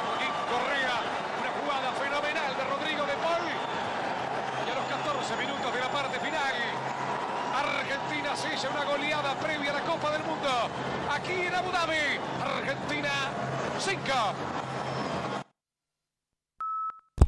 Joaquín Correa. Una jugada fenomenal de Rodrigo de Paul. Y a los 14 minutos de la parte final. Argentina sella una goleada previa a la Copa del Mundo. Aquí en Abu Dhabi. Argentina 5.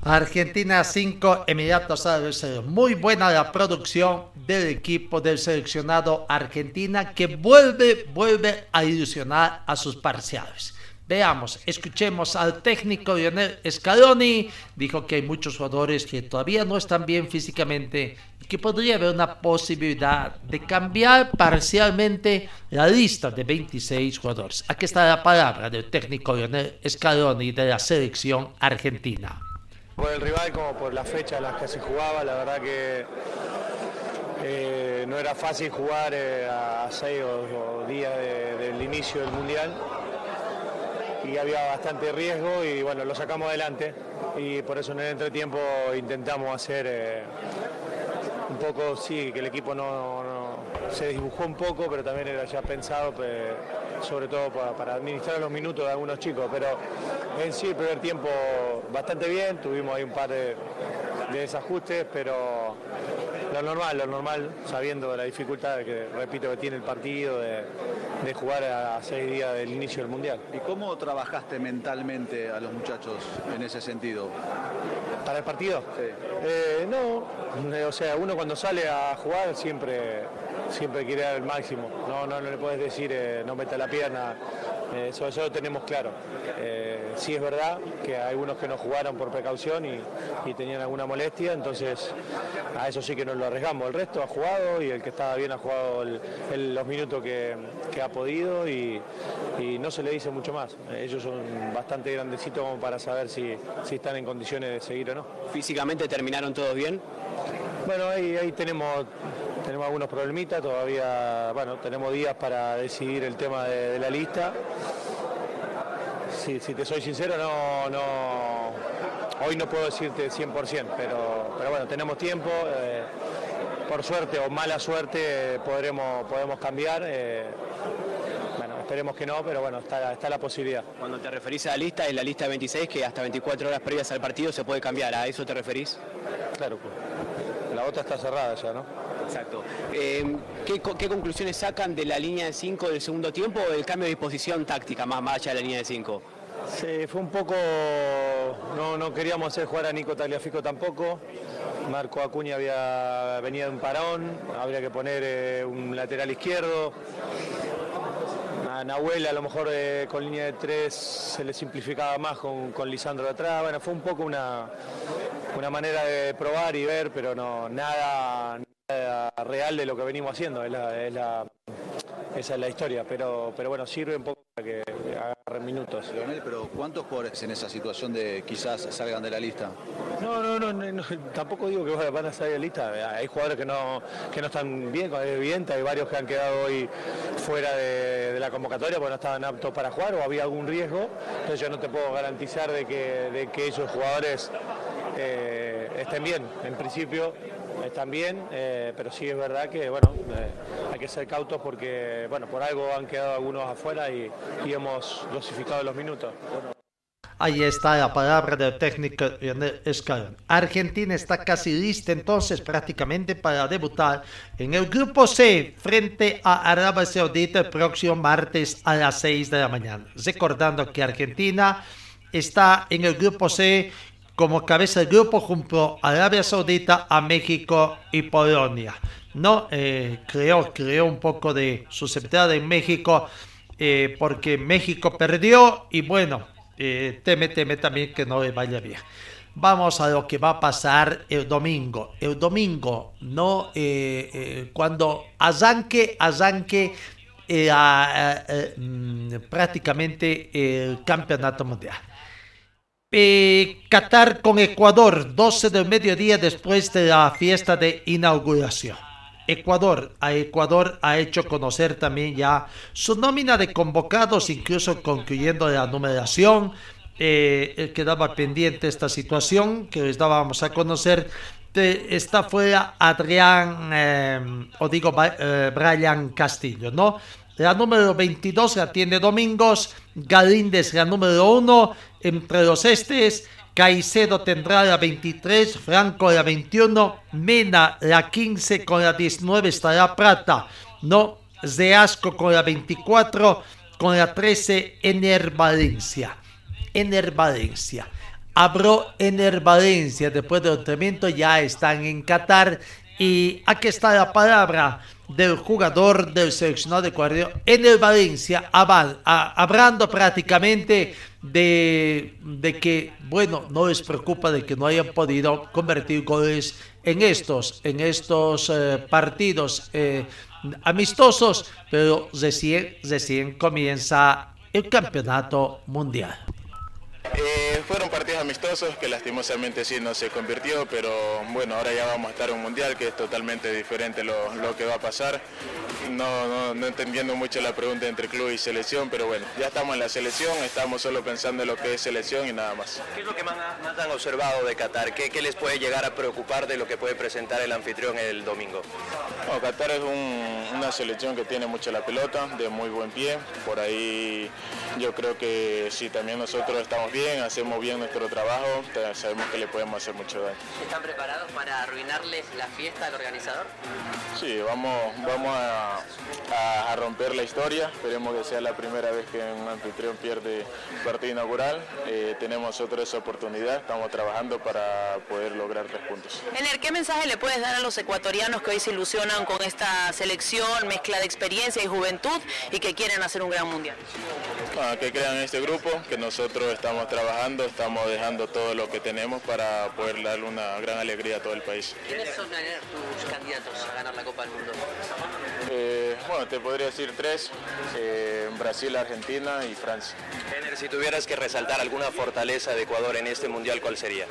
Argentina 5, Emiratos Árabes 0. Muy buena la producción del equipo del seleccionado Argentina que vuelve, vuelve a ilusionar a sus parciales. Veamos, escuchemos al técnico Lionel Scaloni. Dijo que hay muchos jugadores que todavía no están bien físicamente y que podría haber una posibilidad de cambiar parcialmente la lista de 26 jugadores. Aquí está la palabra del técnico Lionel Scaloni de la selección argentina. Por el rival como por la fecha en las que se jugaba, la verdad que eh, no era fácil jugar eh, a seis o, o días de- del inicio del Mundial. Y había bastante riesgo y bueno, lo sacamos adelante. Y por eso en el entretiempo intentamos hacer eh, un poco, sí, que el equipo no, se dibujó un poco, pero también era ya pensado pe- sobre todo para, para administrar los minutos de algunos chicos, pero en sí el primer tiempo bastante bien, tuvimos ahí un par de, de desajustes, pero lo normal, lo normal, sabiendo la dificultad que, repito, que tiene el partido de, de jugar a seis días del inicio del Mundial. ¿Y cómo trabajaste mentalmente a los muchachos en ese sentido? ¿Para el partido? Eh, no, eh, o sea, uno cuando sale a jugar siempre, siempre quiere dar el máximo. No, no, no le puedes decir eh, no meta la pierna. Eh, eso, eso lo tenemos claro. Eh, sí es verdad que hay algunos que no jugaron por precaución y, y tenían alguna molestia, entonces a eso sí que nos lo arriesgamos. El resto ha jugado y el que estaba bien ha jugado el- el- los minutos que, que ha podido y, y no se le dice mucho más. Ellos son bastante grandecitos como para saber si, si están en condiciones de seguir o no. Físicamente terminaron todos bien. Bueno, ahí, ahí tenemos, tenemos algunos problemitas, todavía, bueno, tenemos días para decidir el tema de, de la lista. Si, si te soy sincero, no, no, hoy no puedo decirte 100%, pero, pero bueno, tenemos tiempo. eh, por suerte o mala suerte podremos, podemos cambiar. eh, bueno, esperemos que no, pero bueno, está, está la posibilidad. Cuando te referís a la lista, es la lista de 26 que hasta 24 horas previas al partido se puede cambiar. ¿A eso te referís? Claro, pues. La otra está cerrada ya, ¿no? Exacto. Eh, ¿qué, qué conclusiones sacan de la línea de 5 del segundo tiempo o del cambio de disposición táctica más, más allá de la línea de 5? Sí, fue un poco. No, no queríamos hacer jugar a Nico Tagliafico tampoco. Marco Acuña había, venía de un parón, habría que poner eh, un lateral izquierdo. A Nahuel a lo mejor eh, con línea de tres se le simplificaba más con, con Lisandro de atrás. Bueno, fue un poco una, una manera de probar y ver, pero no nada, nada real de lo que venimos haciendo. Es la- es la- esa es la historia, pero, pero bueno, sirve un poco para que minutos. Leonel, pero ¿cuántos jugadores en esa situación de quizás salgan de la lista? No, no, no, tampoco digo que van a salir de lista. Hay jugadores que no, que no están bien, es evidente. Hay varios que han quedado hoy fuera de, de la convocatoria porque no estaban aptos para jugar o había algún riesgo. Entonces yo no te puedo garantizar de que, de que esos jugadores eh, estén bien. En principio están bien, eh, pero sí es verdad que bueno, eh, hay que ser cautos porque bueno, por algo han quedado algunos afuera y, y hemos dosificado los minutos. Ahí está la palabra del técnico Lionel Scaloni. Argentina está casi lista entonces prácticamente para debutar en el grupo C frente a Arabia Saudita el próximo martes a las 6 de la mañana. Recordando que Argentina está en el grupo C como cabeza del grupo junto a Arabia Saudita, a México y Polonia. No, eh, creó, creó un poco de susceptibilidad en México eh, porque México perdió y bueno, eh, teme, teme también que no le vaya bien. Vamos a lo que va a pasar el domingo. El domingo, ¿no? Eh, cuando arranque, arranque mm, prácticamente el campeonato mundial. Eh, Qatar con Ecuador, 12 del mediodía después de la fiesta de inauguración. Ecuador, a Ecuador ha hecho conocer también ya su nómina de convocados, incluso concluyendo la numeración. Eh, quedaba pendiente esta situación que les dábamos a conocer. Eh, está fuera Adrián, eh, o digo eh, Brian Castillo, ¿no? La número 22 la tiene Domingos, Galíndez la número 1, entre los estes, Caicedo tendrá la 23, Franco la 21, Mena la 15, con la 19 estará Prata, no, Zeasco con la 24, con la 13 Ener Valencia. Ener Valencia. Abro Ener Valencia después del entrenamiento, ya están en Qatar. Y aquí está la palabra del jugador del seleccionado de Ecuador, Ener Valencia, hablando prácticamente de, de que, bueno, no les preocupa de que no hayan podido convertir goles en estos, en estos eh, partidos eh, amistosos, pero recién, recién comienza el campeonato mundial. Eh, fueron partidos amistosos que lastimosamente sí no se convirtió, pero bueno, ahora ya vamos a estar en un mundial que es totalmente diferente lo, lo que va a pasar. No, no, no entendiendo mucho la pregunta entre club y selección, pero bueno, ya estamos en la selección, estamos solo pensando en lo que es selección y nada más. ¿Qué es lo que más, más han observado de Qatar? ¿Qué, ¿Qué les puede llegar a preocupar de lo que puede presentar el anfitrión el domingo? No, Qatar es un- una selección que tiene mucho la pelota, de muy buen pie. Por ahí yo creo que si también nosotros estamos bien, hacemos bien nuestro trabajo, sabemos que le podemos hacer mucho daño. ¿Están preparados para arruinarles la fiesta al organizador? Sí, vamos, vamos a, a- a romper la historia. Esperemos que sea la primera vez que un anfitrión pierde partido inaugural. Eh, tenemos nosotros esa oportunidad, estamos trabajando para poder lograr tres puntos. Ener, ¿qué mensaje le puedes dar a los ecuatorianos que hoy se ilusionan con esta selección, mezcla de experiencia y juventud y que quieren hacer un gran mundial? Ah, que crean este grupo, que nosotros estamos trabajando, estamos dejando todo lo que tenemos para poder darle una gran alegría a todo el país. ¿Quiénes son tus candidatos a ganar la Copa del Mundo? Eh, bueno, te podría decir tres, eh, Brasil, Argentina y Francia. Ener, si tuvieras que resaltar alguna fortaleza de Ecuador en este mundial, ¿cuál sería?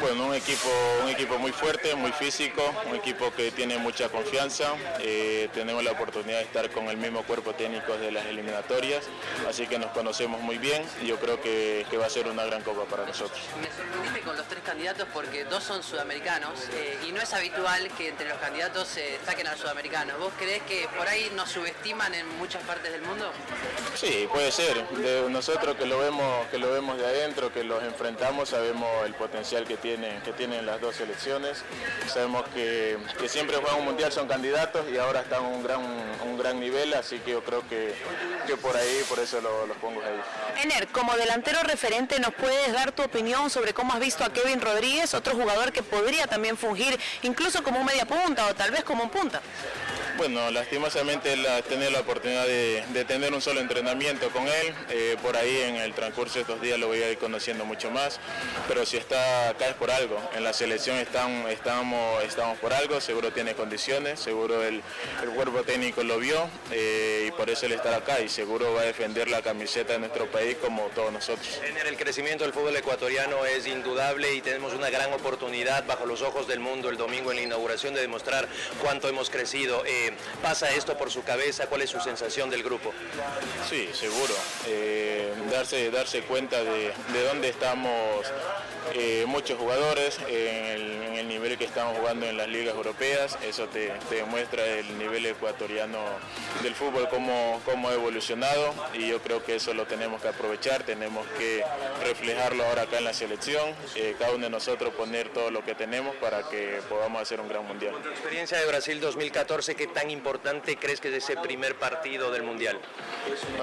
Bueno, un equipo, un equipo muy fuerte, muy físico, un equipo que tiene mucha confianza. eh, tenemos la oportunidad de estar con el mismo cuerpo técnico de las eliminatorias, así que nos conocemos muy bien. y Yo creo que, que va a ser una gran copa para nosotros. Me sorprendiste con los tres candidatos porque dos son sudamericanos eh, y no es habitual que entre los candidatos se saquen al sudamericano. ¿Vos creés que por ahí nos subestiman en muchas partes del mundo? Sí, puede ser. De nosotros que lo vemos, que lo vemos de adentro, que los enfrentamos, sabemos el potencial que tienen, que tienen las dos selecciones. Sabemos que, que siempre juegan un mundial, son candidatos y ahora están a un gran, un gran nivel, así que yo creo que, que por ahí, por eso lo- los pongo ahí. Ener, como delantero referente, ¿nos puedes dar tu opinión sobre cómo has visto a Kevin Rodríguez, otro jugador que podría también fungir incluso como un media punta o tal vez como un punta? Bueno, lastimosamente la, tener la oportunidad de, de tener un solo entrenamiento con él, eh, por ahí en el transcurso de estos días lo voy a ir conociendo mucho más, pero si está acá es por algo, en la selección están, estamos, estamos por algo, seguro tiene condiciones, seguro el, el cuerpo técnico lo vio. Eh, y por eso él está acá. Y seguro va a defender la camiseta de nuestro país como todos nosotros. El crecimiento del fútbol ecuatoriano es indudable y tenemos una gran oportunidad bajo los ojos del mundo el domingo en la inauguración de demostrar cuánto hemos crecido. Eh, ¿Pasa esto por su cabeza? ¿Cuál es su sensación del grupo? Sí, seguro. Eh, darse, darse cuenta de, de dónde estamos eh, muchos jugadores en el, en el nivel que estamos jugando en las ligas europeas, eso te, demuestra el nivel ecuatoriano del fútbol, cómo, cómo ha evolucionado y yo creo que eso lo tenemos que aprovechar, tenemos que reflejarlo ahora acá en la selección, eh, cada uno de nosotros poner todo lo que tenemos para que podamos hacer un gran mundial. Tu experiencia de Brasil 2014, ¿qué tan importante crees que es ese primer partido del mundial?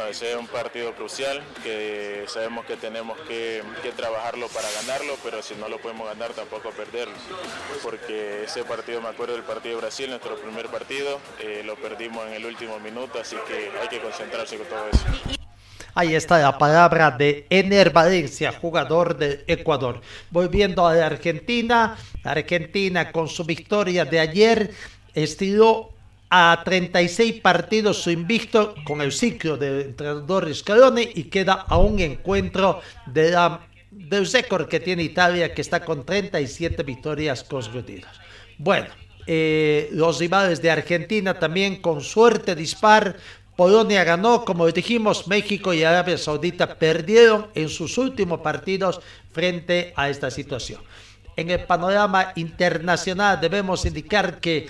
ese es un partido crucial que sabemos que tenemos que, que trabajarlo para ganarlo, pero si no lo podemos ganar tampoco perderlo, porque ese partido, me acuerdo del partido de Brasil, nuestro primer partido, eh, lo perdimos en el último minuto, así que hay que concentrarse con todo eso. Ahí está la palabra de Ener Valencia, jugador de Ecuador. Volviendo a la Argentina, Argentina con su victoria de ayer estiró a 36 partidos su invicto con el ciclo del entrenador Scaloni y queda a un encuentro de la, del récord que tiene Italia que está con 37 victorias consecutivas. Bueno, eh, los rivales de Argentina también con suerte dispar. Polonia ganó, como dijimos, México y Arabia Saudita perdieron en sus últimos partidos frente a esta situación. En el panorama internacional debemos indicar que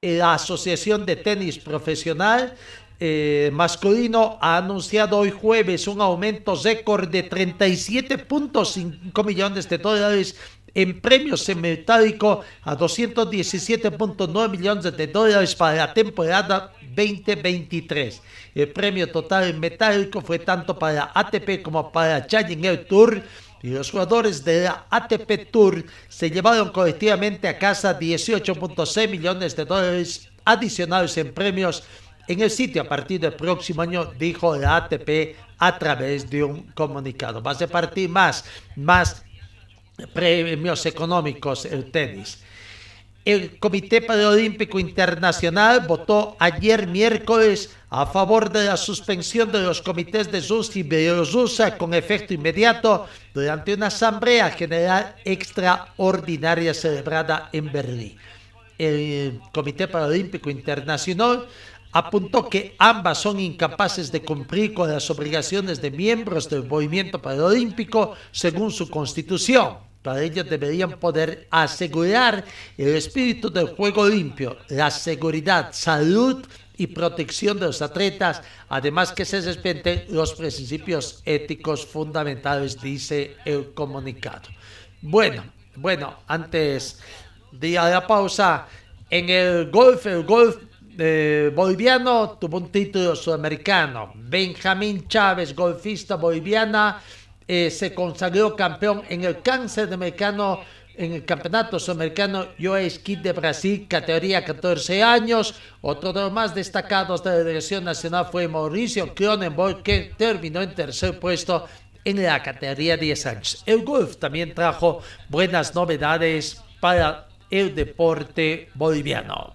la Asociación de Tenis Profesional eh, masculino ha anunciado hoy jueves un aumento récord de 37.5 millones de dólares en premios en metálico a 217.9 millones de dólares para la temporada 2023. El premio total en metálico fue tanto para ATP como para Challenger Tour y los jugadores de la ATP Tour se llevaron colectivamente a casa 18.6 millones de dólares adicionales en premios en el sitio a partir del próximo año, dijo la ATP a través de un comunicado. Va a partir más, más premios económicos el tenis. El Comité Paralímpico Internacional votó ayer miércoles a favor de la suspensión de los comités de Rusia y Bielorrusia con efecto inmediato durante una asamblea general extraordinaria celebrada en Berlín. El Comité Paralímpico Internacional apuntó que ambas son incapaces de cumplir con las obligaciones de miembros del movimiento paralímpico según su constitución para ello deberían poder asegurar el espíritu del juego limpio, la seguridad, salud y protección de los atletas, además que se respeten los principios éticos fundamentales, dice el comunicado. Bueno, bueno, antes de ir a la pausa, en el golf, el golf boliviano tuvo un título sudamericano. Benjamín Chávez, golfista boliviana, eh, se consagró campeón en el cáncer de en el campeonato sudamericano US Kid de Brasil, categoría 14 años. Otro de los más destacados de la delegación nacional fue Mauricio Cronenberg, que terminó en tercer puesto en la categoría 10 años. El golf también trajo buenas novedades para el deporte boliviano.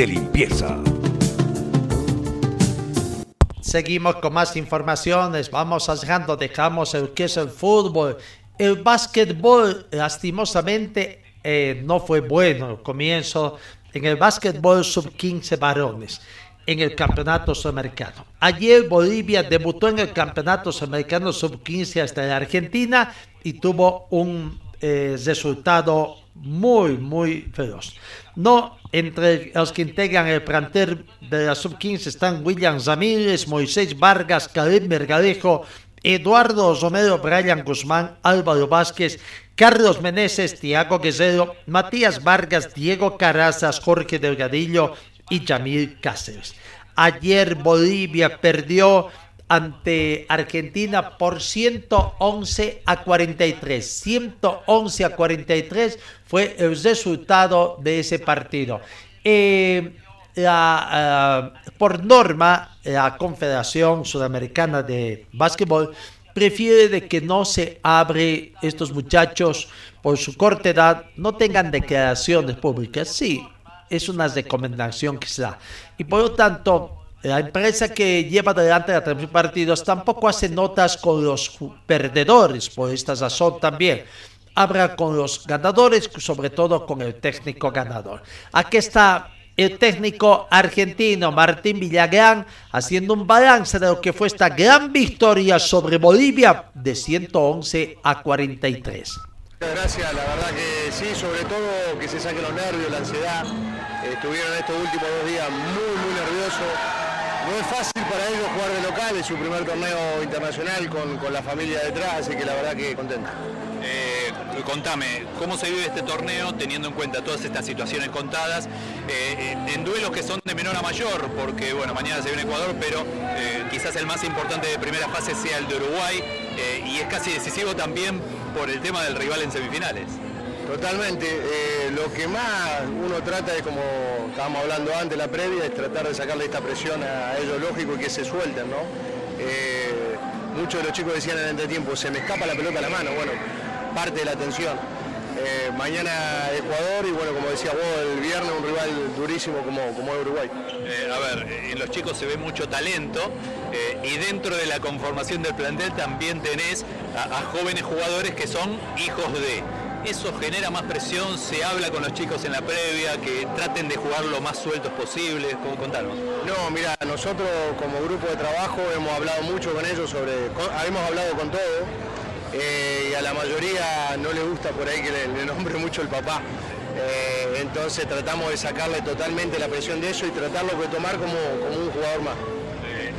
de limpieza! Seguimos con más informaciones. Vamos dejando, dejamos el que es el fútbol. El básquetbol, lastimosamente, eh, no fue bueno comienzo en el básquetbol sub-15 varones en el campeonato sudamericano. Ayer Bolivia debutó en el campeonato sudamericano sub-15 hasta la Argentina y tuvo un eh, resultado muy, muy feroz. No, entre los que integran el plantel de la sub-15 están William Ramírez, Moisés Vargas, Caleb Mergadejo, Eduardo Romero, Brian Guzmán, Álvaro Vázquez, Carlos Meneses, Tiago Guerrero, Matías Vargas, Diego Carazas, Jorge Delgadillo y Yamil Cáceres. Ayer Bolivia perdió ante Argentina por 111 a 43. 111 a 43 fue el resultado de ese partido. Eh, eh, por norma, la Confederación Sudamericana de Básquetbol prefiere de que no se abre estos muchachos por su corta edad, no tengan declaraciones públicas. Sí, es una recomendación que se da. Y por lo tanto, la empresa que lleva adelante la transmisión de partidos tampoco hace notas con los perdedores, por esta razón también. Habla con los ganadores, sobre todo con el técnico ganador. Aquí está el técnico argentino Martín Villagrán haciendo un balance de lo que fue esta gran victoria sobre Bolivia de 111 a 43. Gracias, la verdad que sí, sobre todo que se saquen los nervios, la ansiedad. Estuvieron estos últimos dos días muy, muy nerviosos. No es fácil para ellos jugar de local, es su primer torneo internacional con, con la familia detrás, así que la verdad que contento. Eh, contame, ¿cómo se vive este torneo teniendo en cuenta todas estas situaciones contadas eh, en duelos que son de menor a mayor? Porque, bueno, mañana se viene Ecuador, pero eh, quizás el más importante de primera fase sea el de Uruguay eh, y es casi decisivo también por el tema del rival en semifinales. Totalmente. eh, lo que más uno trata es, como estábamos hablando antes, la previa, es tratar de sacarle esta presión a ellos, lógico, y que se suelten, ¿no? Eh, muchos de los chicos decían en el entretiempo, se me escapa la pelota a la mano. Bueno, parte de la tensión. Eh, mañana Ecuador y bueno, como decía vos, el viernes un rival durísimo como, como Uruguay. A ver, en los chicos se ve mucho talento y dentro de la conformación del plantel también tenés a jóvenes jugadores que son hijos de. Eso genera más presión, se habla con los chicos en la previa, que traten de jugar lo más sueltos posible. ¿Cómo contanos? No, mira, nosotros como grupo de trabajo hemos hablado mucho con ellos sobre, hemos hablado con todo eh, y a la mayoría no le gusta por ahí que le, nombre mucho el papá. Eh, entonces tratamos de sacarle totalmente la presión de eso y tratarlo de tomar como un jugador más.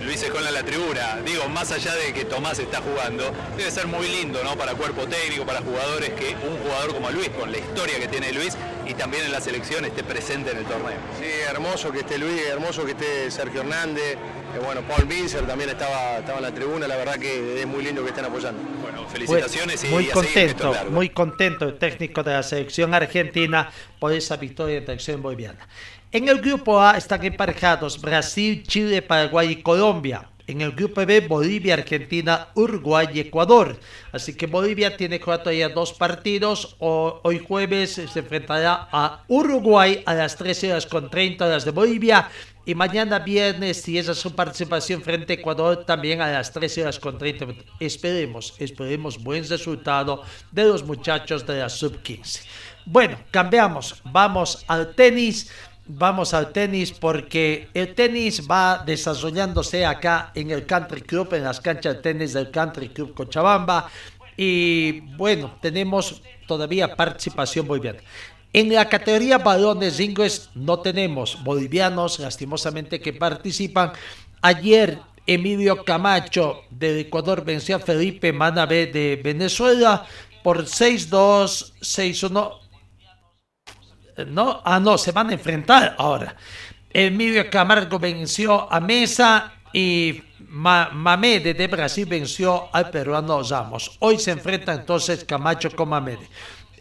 Luis Escola en la tribuna, digo, más allá de que Tomás está jugando, debe ser muy lindo, ¿no? Para cuerpo técnico, para jugadores, que un jugador como Luis, con la historia que tiene Luis y también en la selección, esté presente en el torneo. Sí, hermoso que esté Luis, hermoso que esté Sergio Hernández, eh, bueno, Paul Binzer también estaba, estaba en la tribuna, la verdad que es muy lindo que estén apoyando. Bueno, felicitaciones muy contento, muy contento el técnico de la selección argentina por esa victoria en la selección boliviana. En el grupo A están emparejados Brasil, Chile, Paraguay y Colombia. En el grupo B, Bolivia, Argentina, Uruguay y Ecuador. Así que Bolivia tiene todavía dos partidos. O- hoy jueves se enfrentará a Uruguay a las 13 horas con 30 horas de Bolivia. Y mañana viernes, si esa es su participación frente a Ecuador, también a las 13 horas con 30 minutos. Esperemos, esperemos buen resultado de los muchachos de la sub-15. Bueno, cambiamos. Vamos al tenis. Vamos al tenis porque el tenis va desarrollándose acá en el Country Club, en las canchas de tenis del Country Club Cochabamba. Y bueno, tenemos todavía participación boliviana. En la categoría balones singles no tenemos bolivianos, lastimosamente, que participan. Ayer Emilio Camacho del Ecuador venció a Felipe Manabe de Venezuela por 6-2, 6-1. No, ah, no, se van a enfrentar ahora. Emilio Camargo venció a Mesa y Ma- Mamede de Brasil venció al peruano Ramos. Hoy se enfrenta entonces Camacho con Mamede.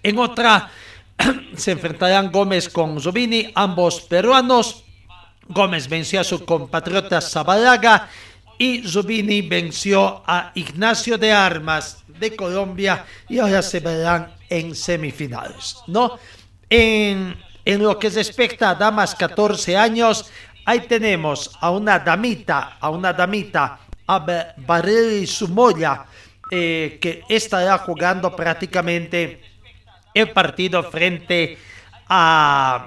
En otra se enfrentarán Gómez con Zubini, ambos peruanos. Gómez venció a su compatriota Zabalaga y Zubini venció a Ignacio de Armas de Colombia y ahora se verán en semifinales, ¿no? En, en lo que respecta a damas 14 años, ahí tenemos a una damita, a una damita, a Ba- Barreri Sumoya, eh, que estará jugando prácticamente el partido frente a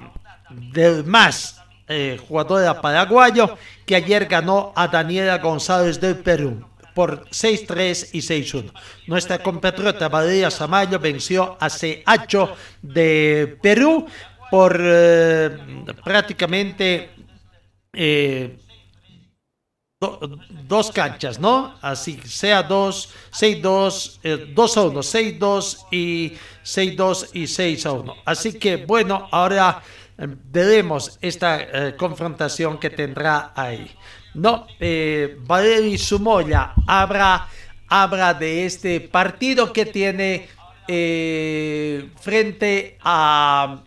del más eh, jugadora paraguayo que ayer ganó a Daniela González del Perú por 6-3 y 6-1. Nuestra compatriota Valeria Samayo venció a Ceacho de Perú por eh, prácticamente eh, do- dos canchas, ¿no? Así sea 2, 6-2, eh, 2 a 1, 6-2 y 6-2 y 6 a 1. Así que bueno, ahora eh, veremos esta eh, confrontación que tendrá ahí. No, eh, Valeri Sumoya habla, habla de este partido que tiene eh, frente a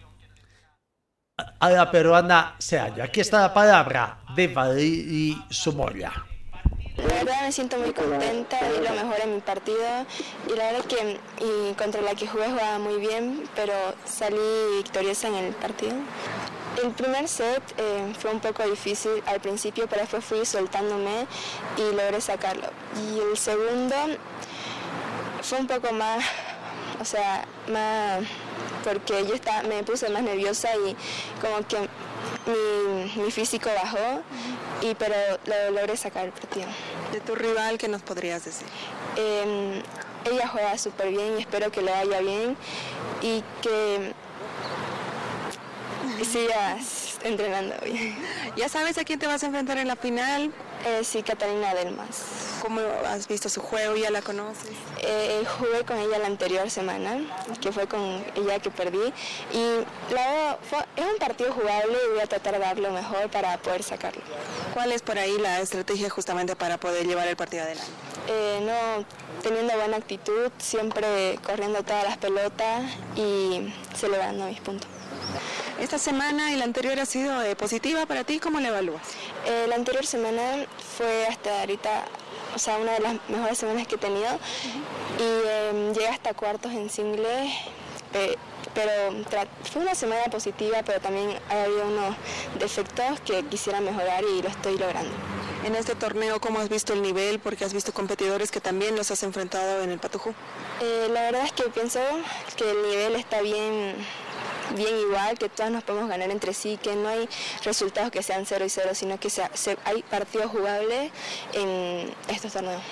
a la peruana Seayo. Aquí está la palabra de Valeri Sumoya. La verdad me siento muy contenta, di lo mejor en mi partido y la verdad que y contra la que jugué jugaba muy bien, pero salí victoriosa en el partido. El primer set eh, fue un poco difícil al principio, pero después fui soltándome y logré sacarlo. Y el segundo fue un poco más, o sea, más porque yo estaba, me puse más nerviosa y como que mi, mi físico bajó, y, pero lo logré sacar el partido. ¿De tu rival qué nos podrías decir? Eh, ella juega súper bien y espero que le vaya bien y que sigas entrenando bien. ¿Ya sabes a quién te vas a enfrentar en la final? Eh, sí, Catalina Delmas. ¿Cómo has visto su juego? ¿Ya la conoces? Eh, jugué con ella la anterior semana, que fue con ella que perdí. Y la fue, es un partido jugable y voy a tratar de dar lo mejor para poder sacarlo. ¿Cuál es por ahí la estrategia justamente para poder llevar el partido adelante? Eh, no, teniendo buena actitud, siempre corriendo todas las pelotas y celebrando mis puntos. Esta semana y la anterior ha sido eh, positiva para ti, ¿cómo la evalúas? Eh, la anterior semana fue hasta ahorita, o sea, una de las mejores semanas que he tenido y eh, llegué hasta cuartos en singles, pero fue una semana positiva, pero también ha habido unos defectos que quisiera mejorar y lo estoy logrando. En este torneo, ¿cómo has visto el nivel? Porque has visto competidores que también los has enfrentado en el Patujú. Eh, la verdad es que pienso que el nivel está bien bien igual, que todas nos podemos ganar entre sí, que no hay resultados que sean 0 y 0, sino que sea, se, hay partidos jugables en estos torneos.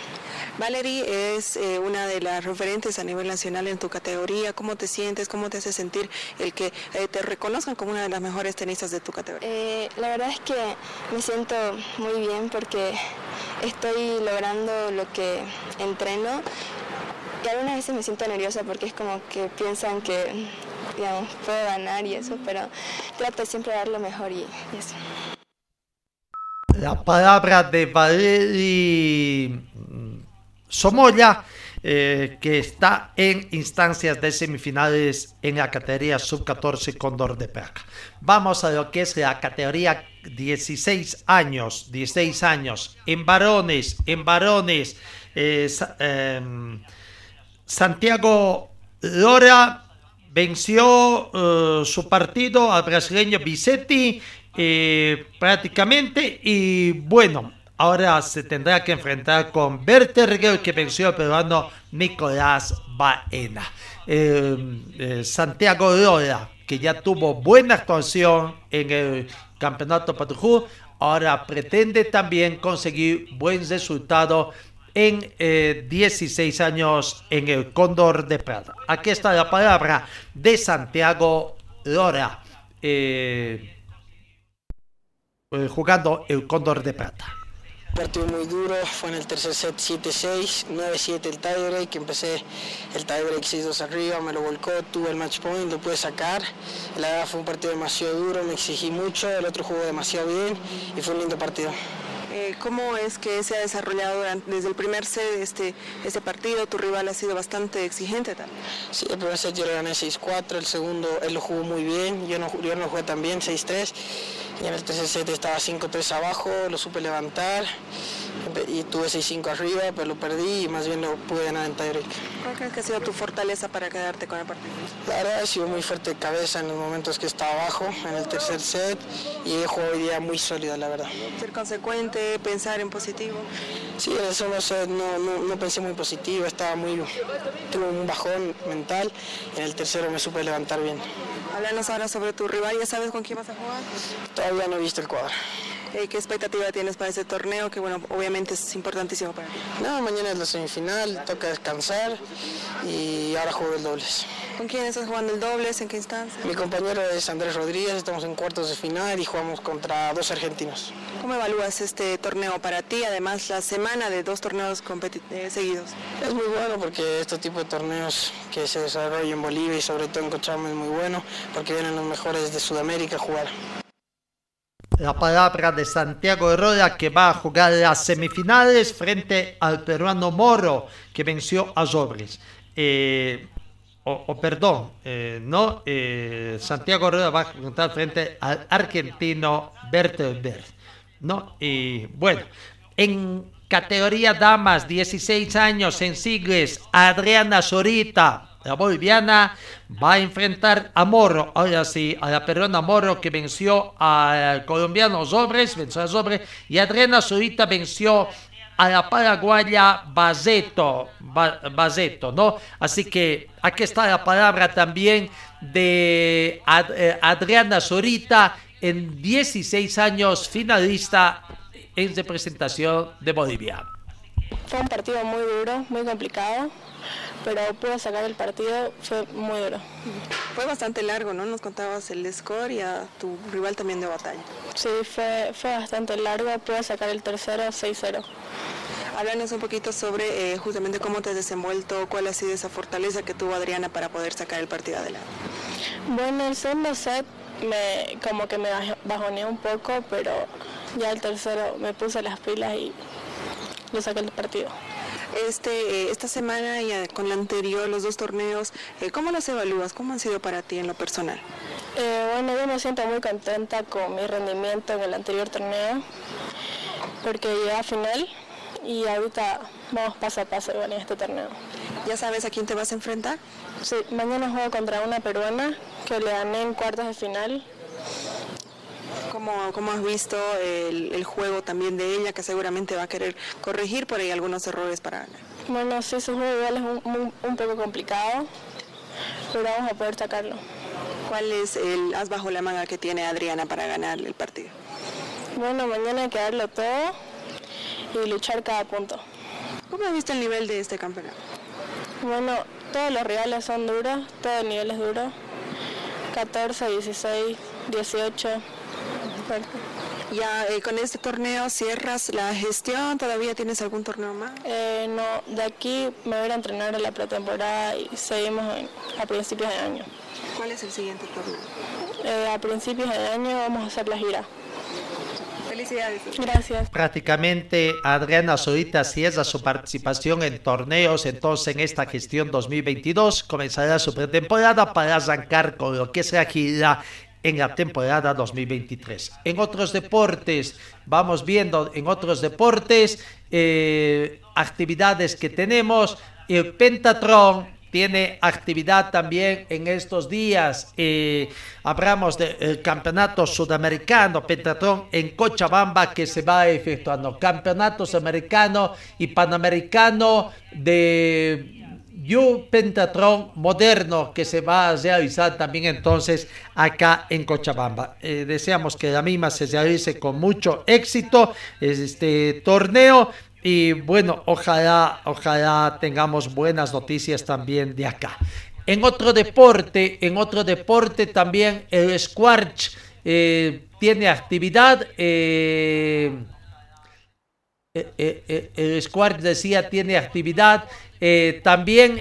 Valerie es eh, una de las referentes a nivel nacional en tu categoría. ¿Cómo te sientes? ¿Cómo te hace sentir el que eh, te reconozcan como una de las mejores tenistas de tu categoría? Eh, la verdad es que me siento muy bien porque estoy logrando lo que entreno y algunas veces me siento nerviosa porque es como que piensan que digamos, puedo ganar y eso, pero trato siempre de dar lo mejor y, eso. La palabra de Valeri Somoya, eh, que está en instancias de semifinales en la categoría sub-14 Condor de Praga. Vamos a lo que es la categoría 16 años, 16 años, en varones, en varones, eh, eh, Santiago Lora venció uh, su partido al brasileño Bisetti eh, prácticamente y bueno, ahora se tendrá que enfrentar con Berterger que venció al peruano Nicolás Baena. Eh, eh, Santiago Lola, que ya tuvo buena actuación en el campeonato Patujú, ahora pretende también conseguir buen resultado en eh, 16 años en el Cóndor de Plata. Aquí está la palabra de Santiago Lora, eh, eh, jugando el Cóndor de Plata. partido muy duro, fue en el tercer set 7-6, 9-7 el tiebreak, empecé el tiebreak 6-2 arriba, me lo volcó, tuve el match point, lo pude sacar, la verdad fue un partido demasiado duro, me exigí mucho, el otro jugó demasiado bien y fue un lindo partido. Eh, ¿Cómo es que se ha desarrollado durante- desde el primer set este, este partido? Tu rival ha sido bastante exigente también. Sí, el primer set yo le gané 6-4, el segundo él lo jugó muy bien, yo no, yo no jugué tan bien, 6-3, y en el tercer set estaba 5-3 abajo, lo supe levantar, y tuve 6-5 arriba, pero lo perdí y más bien lo pude ganar en tiebreak. ¿Cuál crees que ha sido tu fortaleza para quedarte con el partido? La verdad he sido muy fuerte de cabeza en los momentos que estaba abajo, en el tercer set, y he jugado hoy día muy sólido, la verdad. Ser consecuente, pensar en positivo. Sí, en el segundo set no, no, no pensé muy positivo, estaba muy, tuve un bajón mental, en el tercero me supe levantar bien. Háblanos ahora sobre tu rival, ¿ya sabes con quién vas a jugar? Todavía no he visto el cuadro. ¿Qué expectativa tienes para este torneo? Que bueno, obviamente es importantísimo para ti. No, mañana es la semifinal, toca descansar y ahora juego el dobles. ¿Con quién estás jugando el dobles? ¿En qué instancia? Mi compañero es Andrés Rodríguez, estamos en cuartos de final y jugamos contra dos argentinos. ¿Cómo evalúas este torneo para ti? Además, la semana de dos torneos eh, seguidos. Es muy bueno porque este tipo de torneos que se desarrollan en Bolivia y sobre todo en Cochabamba es muy bueno porque vienen los mejores de Sudamérica a jugar. La palabra de Santiago Roda que va a jugar las semifinales frente al peruano Moro que venció a Sobres. Eh, o, perdón, eh, no, eh, Santiago Roda va a jugar frente al argentino Bertelberg. ¿no? Y bueno, en categoría damas, 16 años en sigles, Adriana Sorita, la boliviana, va a enfrentar a Moro, ahora sí, a la peruana Moro que venció al colombiano Sobres, venció a Sobres, y Adriana Sorita venció a la paraguaya Bazeto, Bazeto, ¿no? Así que aquí está la palabra también de eh, Adriana Sorita, en 16 años finalista en representación de Bolivia. Fue un partido muy duro, muy complicado, pero pude sacar el partido, fue muy duro. Fue bastante largo, ¿no? Nos contabas el score y a tu rival también de batalla. Sí, fue, fue bastante largo, pude sacar el tercero 6-0. Háblanos un poquito sobre eh, justamente cómo te has desenvuelto, cuál ha sido esa fortaleza que tuvo Adriana para poder sacar el partido adelante. Bueno, el segundo set me, como que me bajoneé un poco, pero ya el tercero me puse las pilas y lo saqué el partido. Este, eh, esta semana y con la anterior, los dos torneos, eh, ¿cómo los evalúas? ¿Cómo han sido para ti en lo personal? bueno, yo me siento muy contenta con mi rendimiento en el anterior torneo, porque llegué a final y ahorita vamos paso a paso en este torneo. ¿Ya sabes a quién te vas a enfrentar? Sí, mañana juego contra una peruana que le gané en cuartos de final. ¿Cómo, cómo has visto el, juego también de ella, que seguramente va a querer corregir por ahí algunos errores para ganar? Bueno, sí, su juego igual es un, un, poco complicado, pero vamos a poder sacarlo. ¿Cuál es el as bajo la manga que tiene Adriana para ganar el partido? Bueno, mañana hay que darlo todo y luchar cada punto. ¿Cómo has visto el nivel de este campeonato? Bueno, todos los rivales son duros, todo el nivel es duro. 14, 16, 18. Ya eh, con este torneo cierras la gestión, ¿todavía tienes algún torneo más? Eh, no, de aquí me voy a entrenar en la pretemporada y seguimos a principios de año. ¿Cuál es el siguiente torneo? Eh, a principios de año vamos a hacer la gira. Felicidades. Gracias. Prácticamente Adriana Zurita cierra su participación en torneos, entonces en esta gestión 2022 comenzará su pretemporada para arrancar con lo que será gira en la temporada 2023. En otros deportes, vamos viendo en otros deportes eh, actividades que tenemos. El Pentatron tiene actividad también en estos días. Eh, hablamos del campeonato sudamericano Pentatron en Cochabamba que se va efectuando. Campeonatos americano y panamericano de You Pentatron moderno que se va a realizar también entonces acá en Cochabamba. Eh, deseamos que la misma se realice con mucho éxito este torneo y bueno, ojalá, ojalá tengamos buenas noticias también de acá. En otro deporte, en otro deporte también el Squarch eh, tiene actividad. Eh, eh, el Squarch decía tiene actividad. también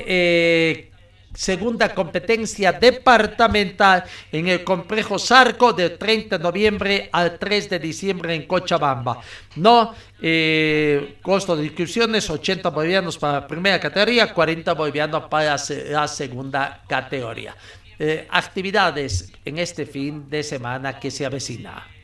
segunda competencia departamental en el complejo Sarco del 30 de noviembre al 3 de diciembre en Cochabamba. No, eh, costo de inscripciones 80 bolivianos para la primera categoría, 40 bolivianos para la segunda categoría. Eh, actividades en este fin de semana que se avecina.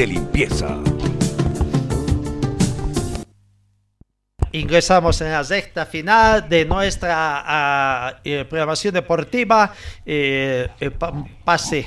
de limpieza! Ingresamos en la sexta final de nuestra uh, programación deportiva. Eh, pase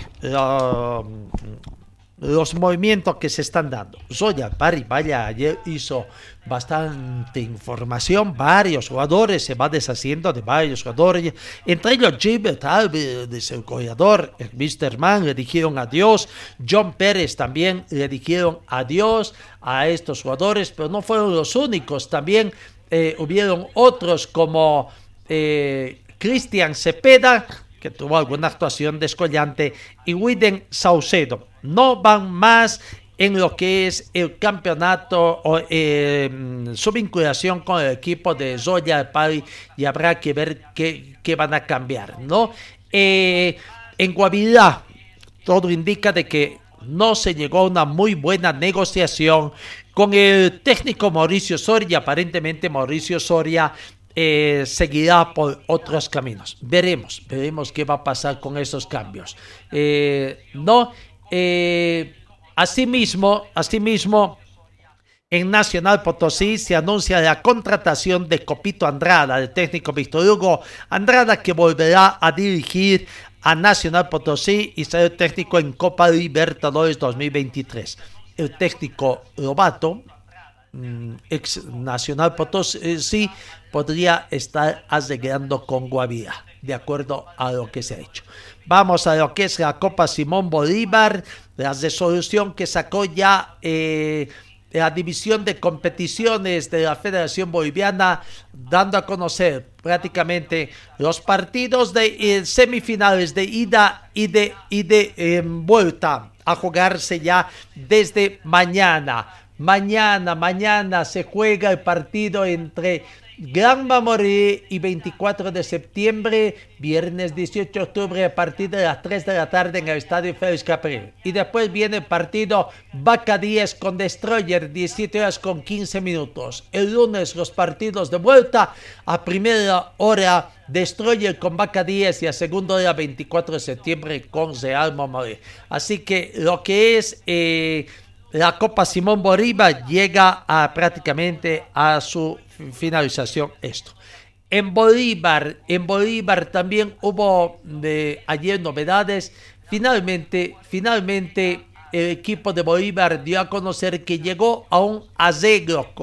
los movimientos que se están dando. Zoya Pari, vaya, ayer hizo bastante información, varios jugadores, se va deshaciendo de varios jugadores, entre ellos Gilbert Alves, el goleador, el Mr. Man, le dijeron adiós, John Pérez también le dijeron adiós a estos jugadores, pero no fueron los únicos, también eh, hubieron otros como eh, Cristian Cepeda, que tuvo alguna actuación descollante, y Widen Saucedo. No van más en lo que es el campeonato o eh, su vinculación con el equipo de Zoya Pari y habrá que ver qué, qué van a cambiar, ¿no? Eh, en Guavirá, todo indica de que no se llegó a una muy buena negociación con el técnico Mauricio Soria aparentemente Mauricio Soria eh, seguirá por otros caminos. Veremos, veremos qué va a pasar con esos cambios. Eh, no, eh, asimismo, asimismo, en Nacional Potosí se anuncia la contratación de Copito Andrada, el técnico Víctor Hugo Andrada, que volverá a dirigir a Nacional Potosí y ser técnico en Copa Libertadores 2023. El técnico Robato, mm, ex Nacional Potosí, podría estar arreglando con Guavira, de acuerdo a lo que se ha hecho. Vamos a lo que es la Copa Simón Bolívar, la resolución que sacó ya eh, la división de competiciones de la Federación Boliviana, dando a conocer prácticamente los partidos de eh, semifinales de ida y de, y vuelta a jugarse ya desde mañana. Mañana, mañana se juega el partido entre Gran Mamoré y 24 de septiembre, viernes 18 de octubre a partir de las 3 de la tarde en el Estadio Félix Capril. Y después viene el partido Vaca 10 con Destroyer, 17 horas con 15 minutos. El lunes los partidos de vuelta a primera hora Destroyer con Vaca 10 y a segunda hora 24 de septiembre con Real Mamoré. Así que lo que es... Eh, la Copa Simón Bolívar llega a prácticamente a su finalización esto. En Bolívar, en Bolívar también hubo de ayer novedades. Finalmente, finalmente el equipo de Bolívar dio a conocer que llegó a un arreglo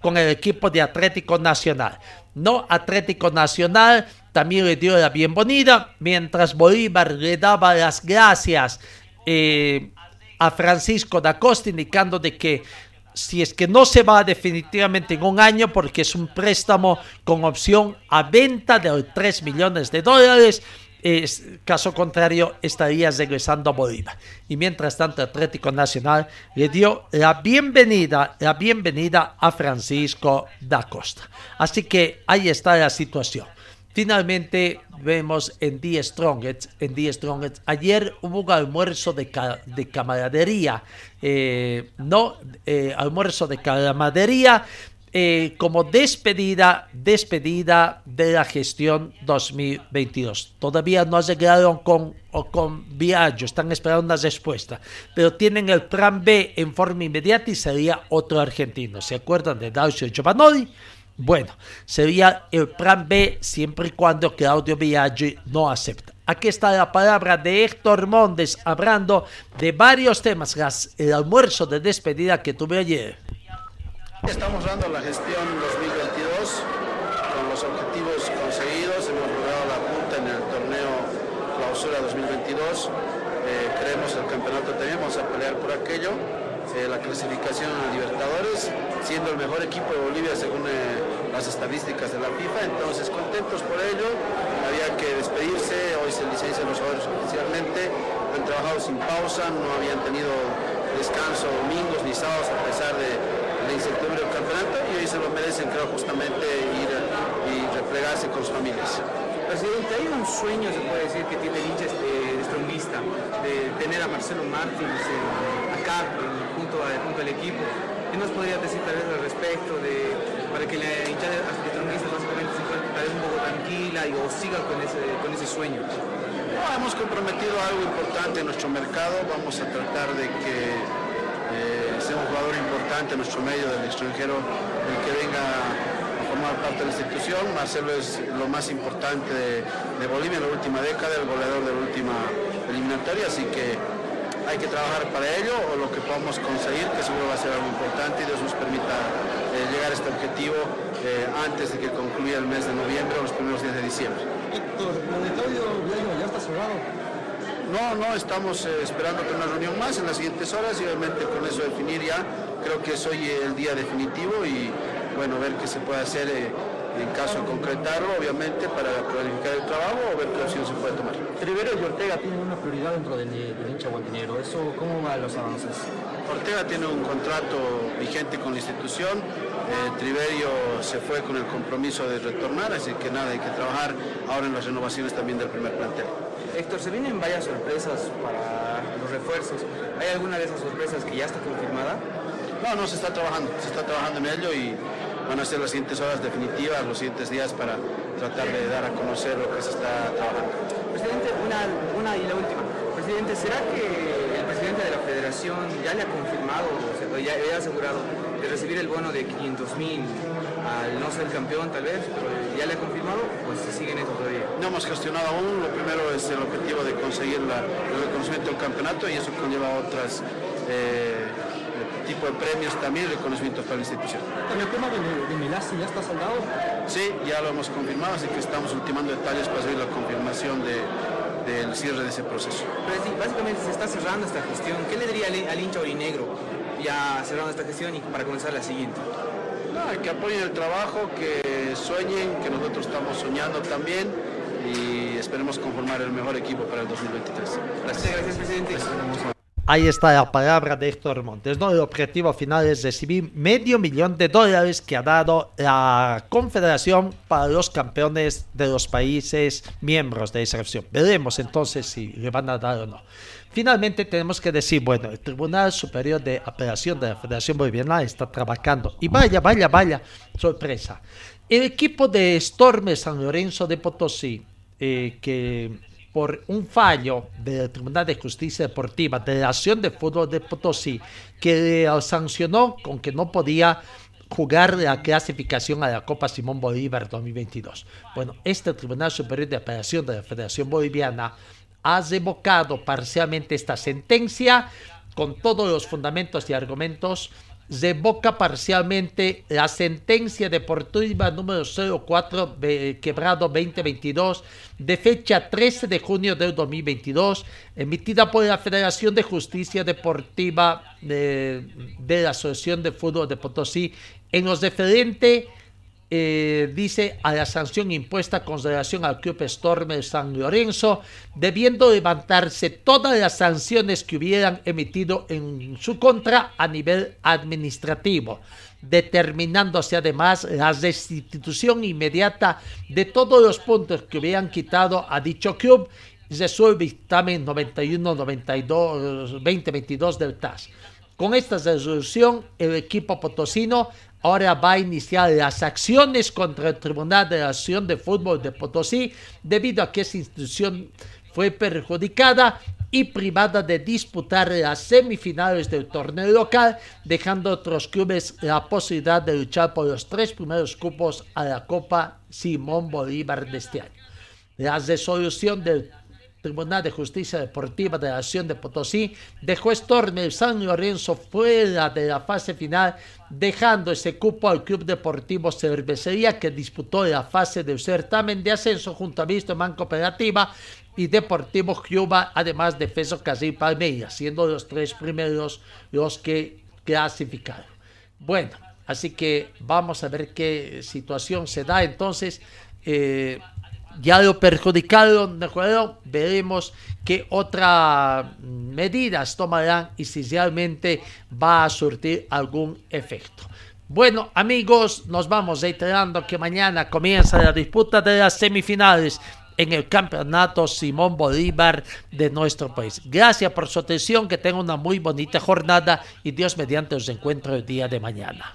con, el equipo de Atlético Nacional. No Atlético Nacional también le dio la bienvenida, mientras Bolívar le daba las gracias eh, a Francisco da Costa, indicando de que si es que no se va definitivamente en un año porque es un préstamo con opción a venta de 3 millones de dólares. Es, caso contrario, estaría regresando a Bolívar. Y mientras tanto, Atlético Nacional le dio la bienvenida, la bienvenida a Francisco da Costa. Así que ahí está la situación. Finalmente vemos en The Strongest, en The Strongest, ayer hubo un almuerzo de, de camaradería, eh, no, eh, almuerzo de camaradería eh, como despedida, despedida de la gestión 2022. Todavía no llegaron con, con Viaggio, están esperando una respuesta, pero tienen el plan B en forma inmediata y sería otro argentino. ¿Se acuerdan de Dacio Giovanoli? Bueno, sería el plan B siempre y cuando Claudio Biaggi no acepta. Aquí está la palabra de Héctor Mondes hablando de varios temas, el almuerzo de despedida que tuve ayer. Estamos dando la gestión 2022 con los objetivos conseguidos. Hemos logrado la punta en el torneo clausura 2022. Eh, creemos el campeonato tenemos a pelear por aquello la clasificación a Libertadores, siendo el mejor equipo de Bolivia según eh, las estadísticas de la FIFA, entonces contentos por ello, había que despedirse, hoy se licencian los jugadores oficialmente, han trabajado sin pausa, no habían tenido descanso domingos ni sábados a pesar de la incertidumbre del campeonato y hoy se lo merecen creo justamente ir y replegarse con sus familias. Presidente, hay un sueño, se puede decir, que tiene el hincha este, de tener a Marcelo Martins eh, acá junto, al equipo. ¿Qué nos podría decir tal vez al respecto de, para que la hinchada astronista básicamente se encuentre un poco tranquila y o siga con ese, con ese sueño? hemos comprometido algo importante en nuestro mercado, vamos a tratar de que eh, sea un jugador importante en nuestro medio del extranjero, el que venga formar parte de la institución. Marcelo es lo más importante de, Bolivia en la última década, el goleador de la última eliminatoria, así que hay que trabajar para ello o lo que podamos conseguir, que seguro va a ser algo importante y Dios nos permita eh, llegar a este objetivo eh, antes de que concluya el mes de noviembre o los primeros días de diciembre. ya está cerrado? No, no, estamos eh, esperando tener una reunión más en las siguientes horas y obviamente con eso definir ya, creo que es hoy el día definitivo y bueno, ver qué se puede hacer en caso de concretarlo, obviamente, para planificar el trabajo o ver qué opción se puede tomar. Rivero y Ortega tienen una prioridad dentro del, del hincha guantinero. ¿Eso cómo van los avances? Ortega tiene un contrato vigente con la institución, eh, Triverio se fue con el compromiso de retornar, así que nada, hay que trabajar ahora en las renovaciones también del primer plantel. Héctor, se vienen varias sorpresas para los refuerzos. ¿Hay alguna de esas sorpresas que ya está confirmada? No, no, se está trabajando, se está trabajando en ello y van a ser las siguientes horas definitivas, los siguientes días para tratar de dar a conocer lo que se está trabajando. Presidente, una, una y la última. Presidente, ¿será que el presidente de la federación ya le ha confirmado, o ya, ya ha asegurado de recibir el bono de 500 mil al no ser campeón tal vez, pero ya le ha confirmado, pues se siguen eso todavía? No hemos gestionado aún, lo primero es el objetivo de conseguir la, el reconocimiento del campeonato y eso conlleva otras eh, tipo de premios también, reconocimiento para la institución. ¿El tema de, de Melasi ya está saldado? Sí, ya lo hemos confirmado, así que estamos ultimando detalles para hacer la confirmación de, del cierre de ese proceso. Pero sí, básicamente se está cerrando esta gestión. ¿Qué le diría al, al hincha orinegro ya cerrando esta gestión y para comenzar la siguiente? No, que apoyen el trabajo, que sueñen, que nosotros estamos soñando también y esperemos conformar el mejor equipo para el 2023. Gracias, gracias presidente. Ahí está la palabra de Héctor Montes. ¿no? El objetivo final es recibir medio millón de dólares que ha dado la Confederación para los campeones de los países miembros de esa región. Veremos entonces si le van a dar o no. Finalmente tenemos que decir, bueno, el Tribunal Superior de Apelación de la Federación Boliviana está trabajando. Y vaya, vaya, vaya, sorpresa. El equipo de Storme San Lorenzo de Potosí, eh, que por un fallo del Tribunal de Justicia Deportiva de la Acción de Fútbol de Potosí, que le sancionó con que no podía jugar la clasificación a la Copa Simón Bolívar 2022. Bueno, este Tribunal Superior de Apelación de la Federación Boliviana ha revocado parcialmente esta sentencia con todos los fundamentos y argumentos revoca parcialmente la sentencia deportiva número 04 quebrado 2022 de fecha 13 de junio del 2022 emitida por la Federación de Justicia Deportiva de, de la Asociación de Fútbol de Potosí en los referente eh, dice a la sanción impuesta con relación al Club Storm San Lorenzo, debiendo levantarse todas las sanciones que hubieran emitido en su contra a nivel administrativo, determinándose además la restitución inmediata de todos los puntos que hubieran quitado a dicho club resuelve dictamen 91-92-2022 del TAS. Con esta resolución, el equipo potosino ahora va a iniciar las acciones contra el Tribunal de la Acción de Fútbol de Potosí debido a que esa institución fue perjudicada y privada de disputar las semifinales del torneo local, dejando a otros clubes la posibilidad de luchar por los tres primeros cupos a la Copa Simón Bolívar de este año. La resolución del Tribunal de Justicia Deportiva de la Acción de Potosí dejó Stormer San Lorenzo fuera de la fase final, dejando ese cupo al Club Deportivo Cervecería que disputó la fase del certamen de ascenso junto a Visto Man Cooperativa y Deportivo Cuba, además de Feso Casí Palmeiras, siendo los tres primeros los que clasificaron. Bueno, así que vamos a ver qué situación se da entonces. Eh, ya lo perjudicaron, ¿de acuerdo? Veremos qué otras medidas tomarán y si realmente va a surtir algún efecto. Bueno, amigos, nos vamos reiterando que mañana comienza la disputa de las semifinales en el campeonato Simón Bolívar de nuestro país. Gracias por su atención, que tengan una muy bonita jornada y Dios mediante os encuentro el día de mañana.